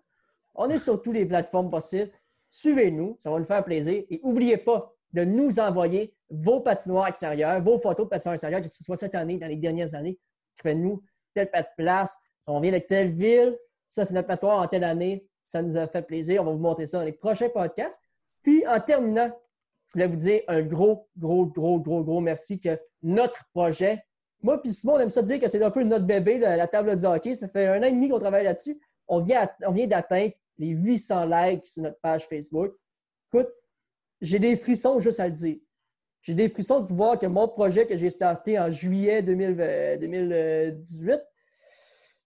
On est sur toutes les plateformes possibles. Suivez-nous, ça va nous faire plaisir. Et n'oubliez pas de nous envoyer vos patinoires extérieures, vos photos de patinoires extérieures, que ce soit cette année, dans les dernières années. Faites-nous telle place, on vient de telle ville, ça c'est notre patinoire en telle année, ça nous a fait plaisir. On va vous montrer ça dans les prochains podcasts. Puis en terminant, je voulais vous dire un gros, gros, gros, gros, gros merci que notre projet, moi puis Simon, on aime ça dire que c'est un peu notre bébé, la, la table du hockey. Ça fait un an et demi qu'on travaille là-dessus. On vient, on vient d'atteindre les 800 likes sur notre page Facebook. Écoute, j'ai des frissons juste à le dire. J'ai des frissons de voir que mon projet que j'ai starté en juillet 2000, euh, 2018,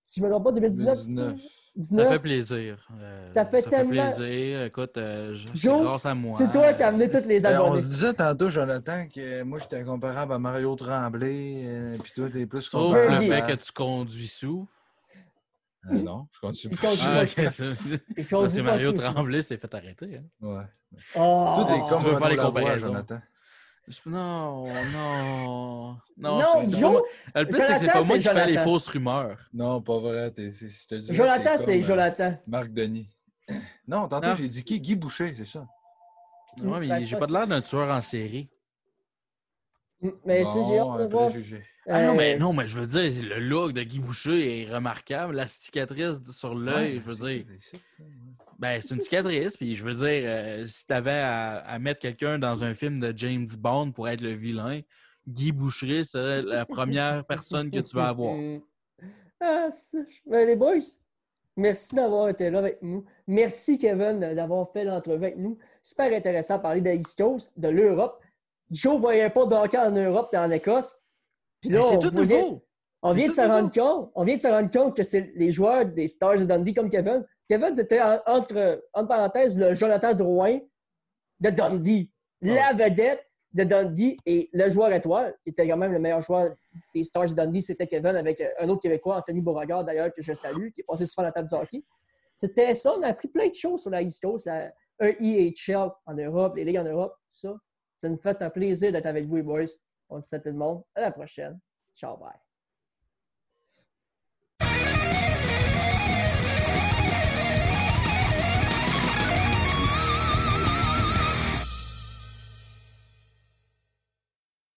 si je ne me trompe pas, 2019, 2019. Ça 19, fait plaisir. Euh, Ça fait tellement- plaisir. Écoute, euh, je- c'est Joe, grâce à moi. c'est toi qui as amené toutes les Ben, on abonnés. se disait tantôt, Jonathan, que moi, j'étais comparable à Mario Tremblay, euh, puis toi, t'es plus Sauf comparable le Fergie. fait à- que tu conduis sous. Euh, non, je continue Il pas. conduit Ah, pas c'est- conduis Mario sous. Tremblay s'est fait arrêter. Hein? Ouais. Oh. Tout est Tu veux faire les comparaisons? Jonathan. Non, non. Non, c'est- c'est Joe, pas moi- Le pire, c'est que c'est pas moi qui fais les fausses rumeurs. Non, pas vrai. t'es- c'est- je te dis, Jonathan, comme, c'est euh, Jonathan. Marc Denis. Non, tantôt, Non. j'ai dit qui? Guy Boucher, c'est ça. Ouais, mais j'ai pas de l'air d'un tueur en série. Mais si j'ai Bon, hâte de un voir. préjugé. Ah non, Euh, mais non, mais je veux dire, le look de Guy Boucher est remarquable. La cicatrice sur l'œil, Ouais, je veux dire. Ben, c'est une cicatrice, puis je veux dire, euh, si t'avais à, à mettre quelqu'un dans un film de James Bond pour être le vilain, Guy Boucher serait la première personne que tu vas avoir. Ah, ben, les boys, merci d'avoir été là avec nous. Merci, Kevin, d'avoir fait l'entrevue avec nous. Super intéressant de parler de l'East Coast, de l'Europe. Joe ne voyait pas de hockey en Europe et en Écosse. Puis là, on, tout nouveau. on vient de se rendre compte. On vient de se rendre compte que c'est les joueurs des Stars de Dundee comme Kevin. Kevin, c'était en- entre, entre parenthèses le Jonathan Drouin de Dundee. La vedette de Dundee et le joueur étoile, qui était quand même le meilleur joueur des Stars de Dundee, c'était Kevin avec euh, un autre Québécois, Anthony Beauregard d'ailleurs, que je salue, qui est passé souvent à la table du hockey. C'était ça, on a appris plein de choses sur la East Coast, la EIHL en Europe, les ligues en Europe, tout ça. Ça nous fait un plaisir d'être avec vous, les boys. On se souhaite tout le monde. À la prochaine. Ciao, bye.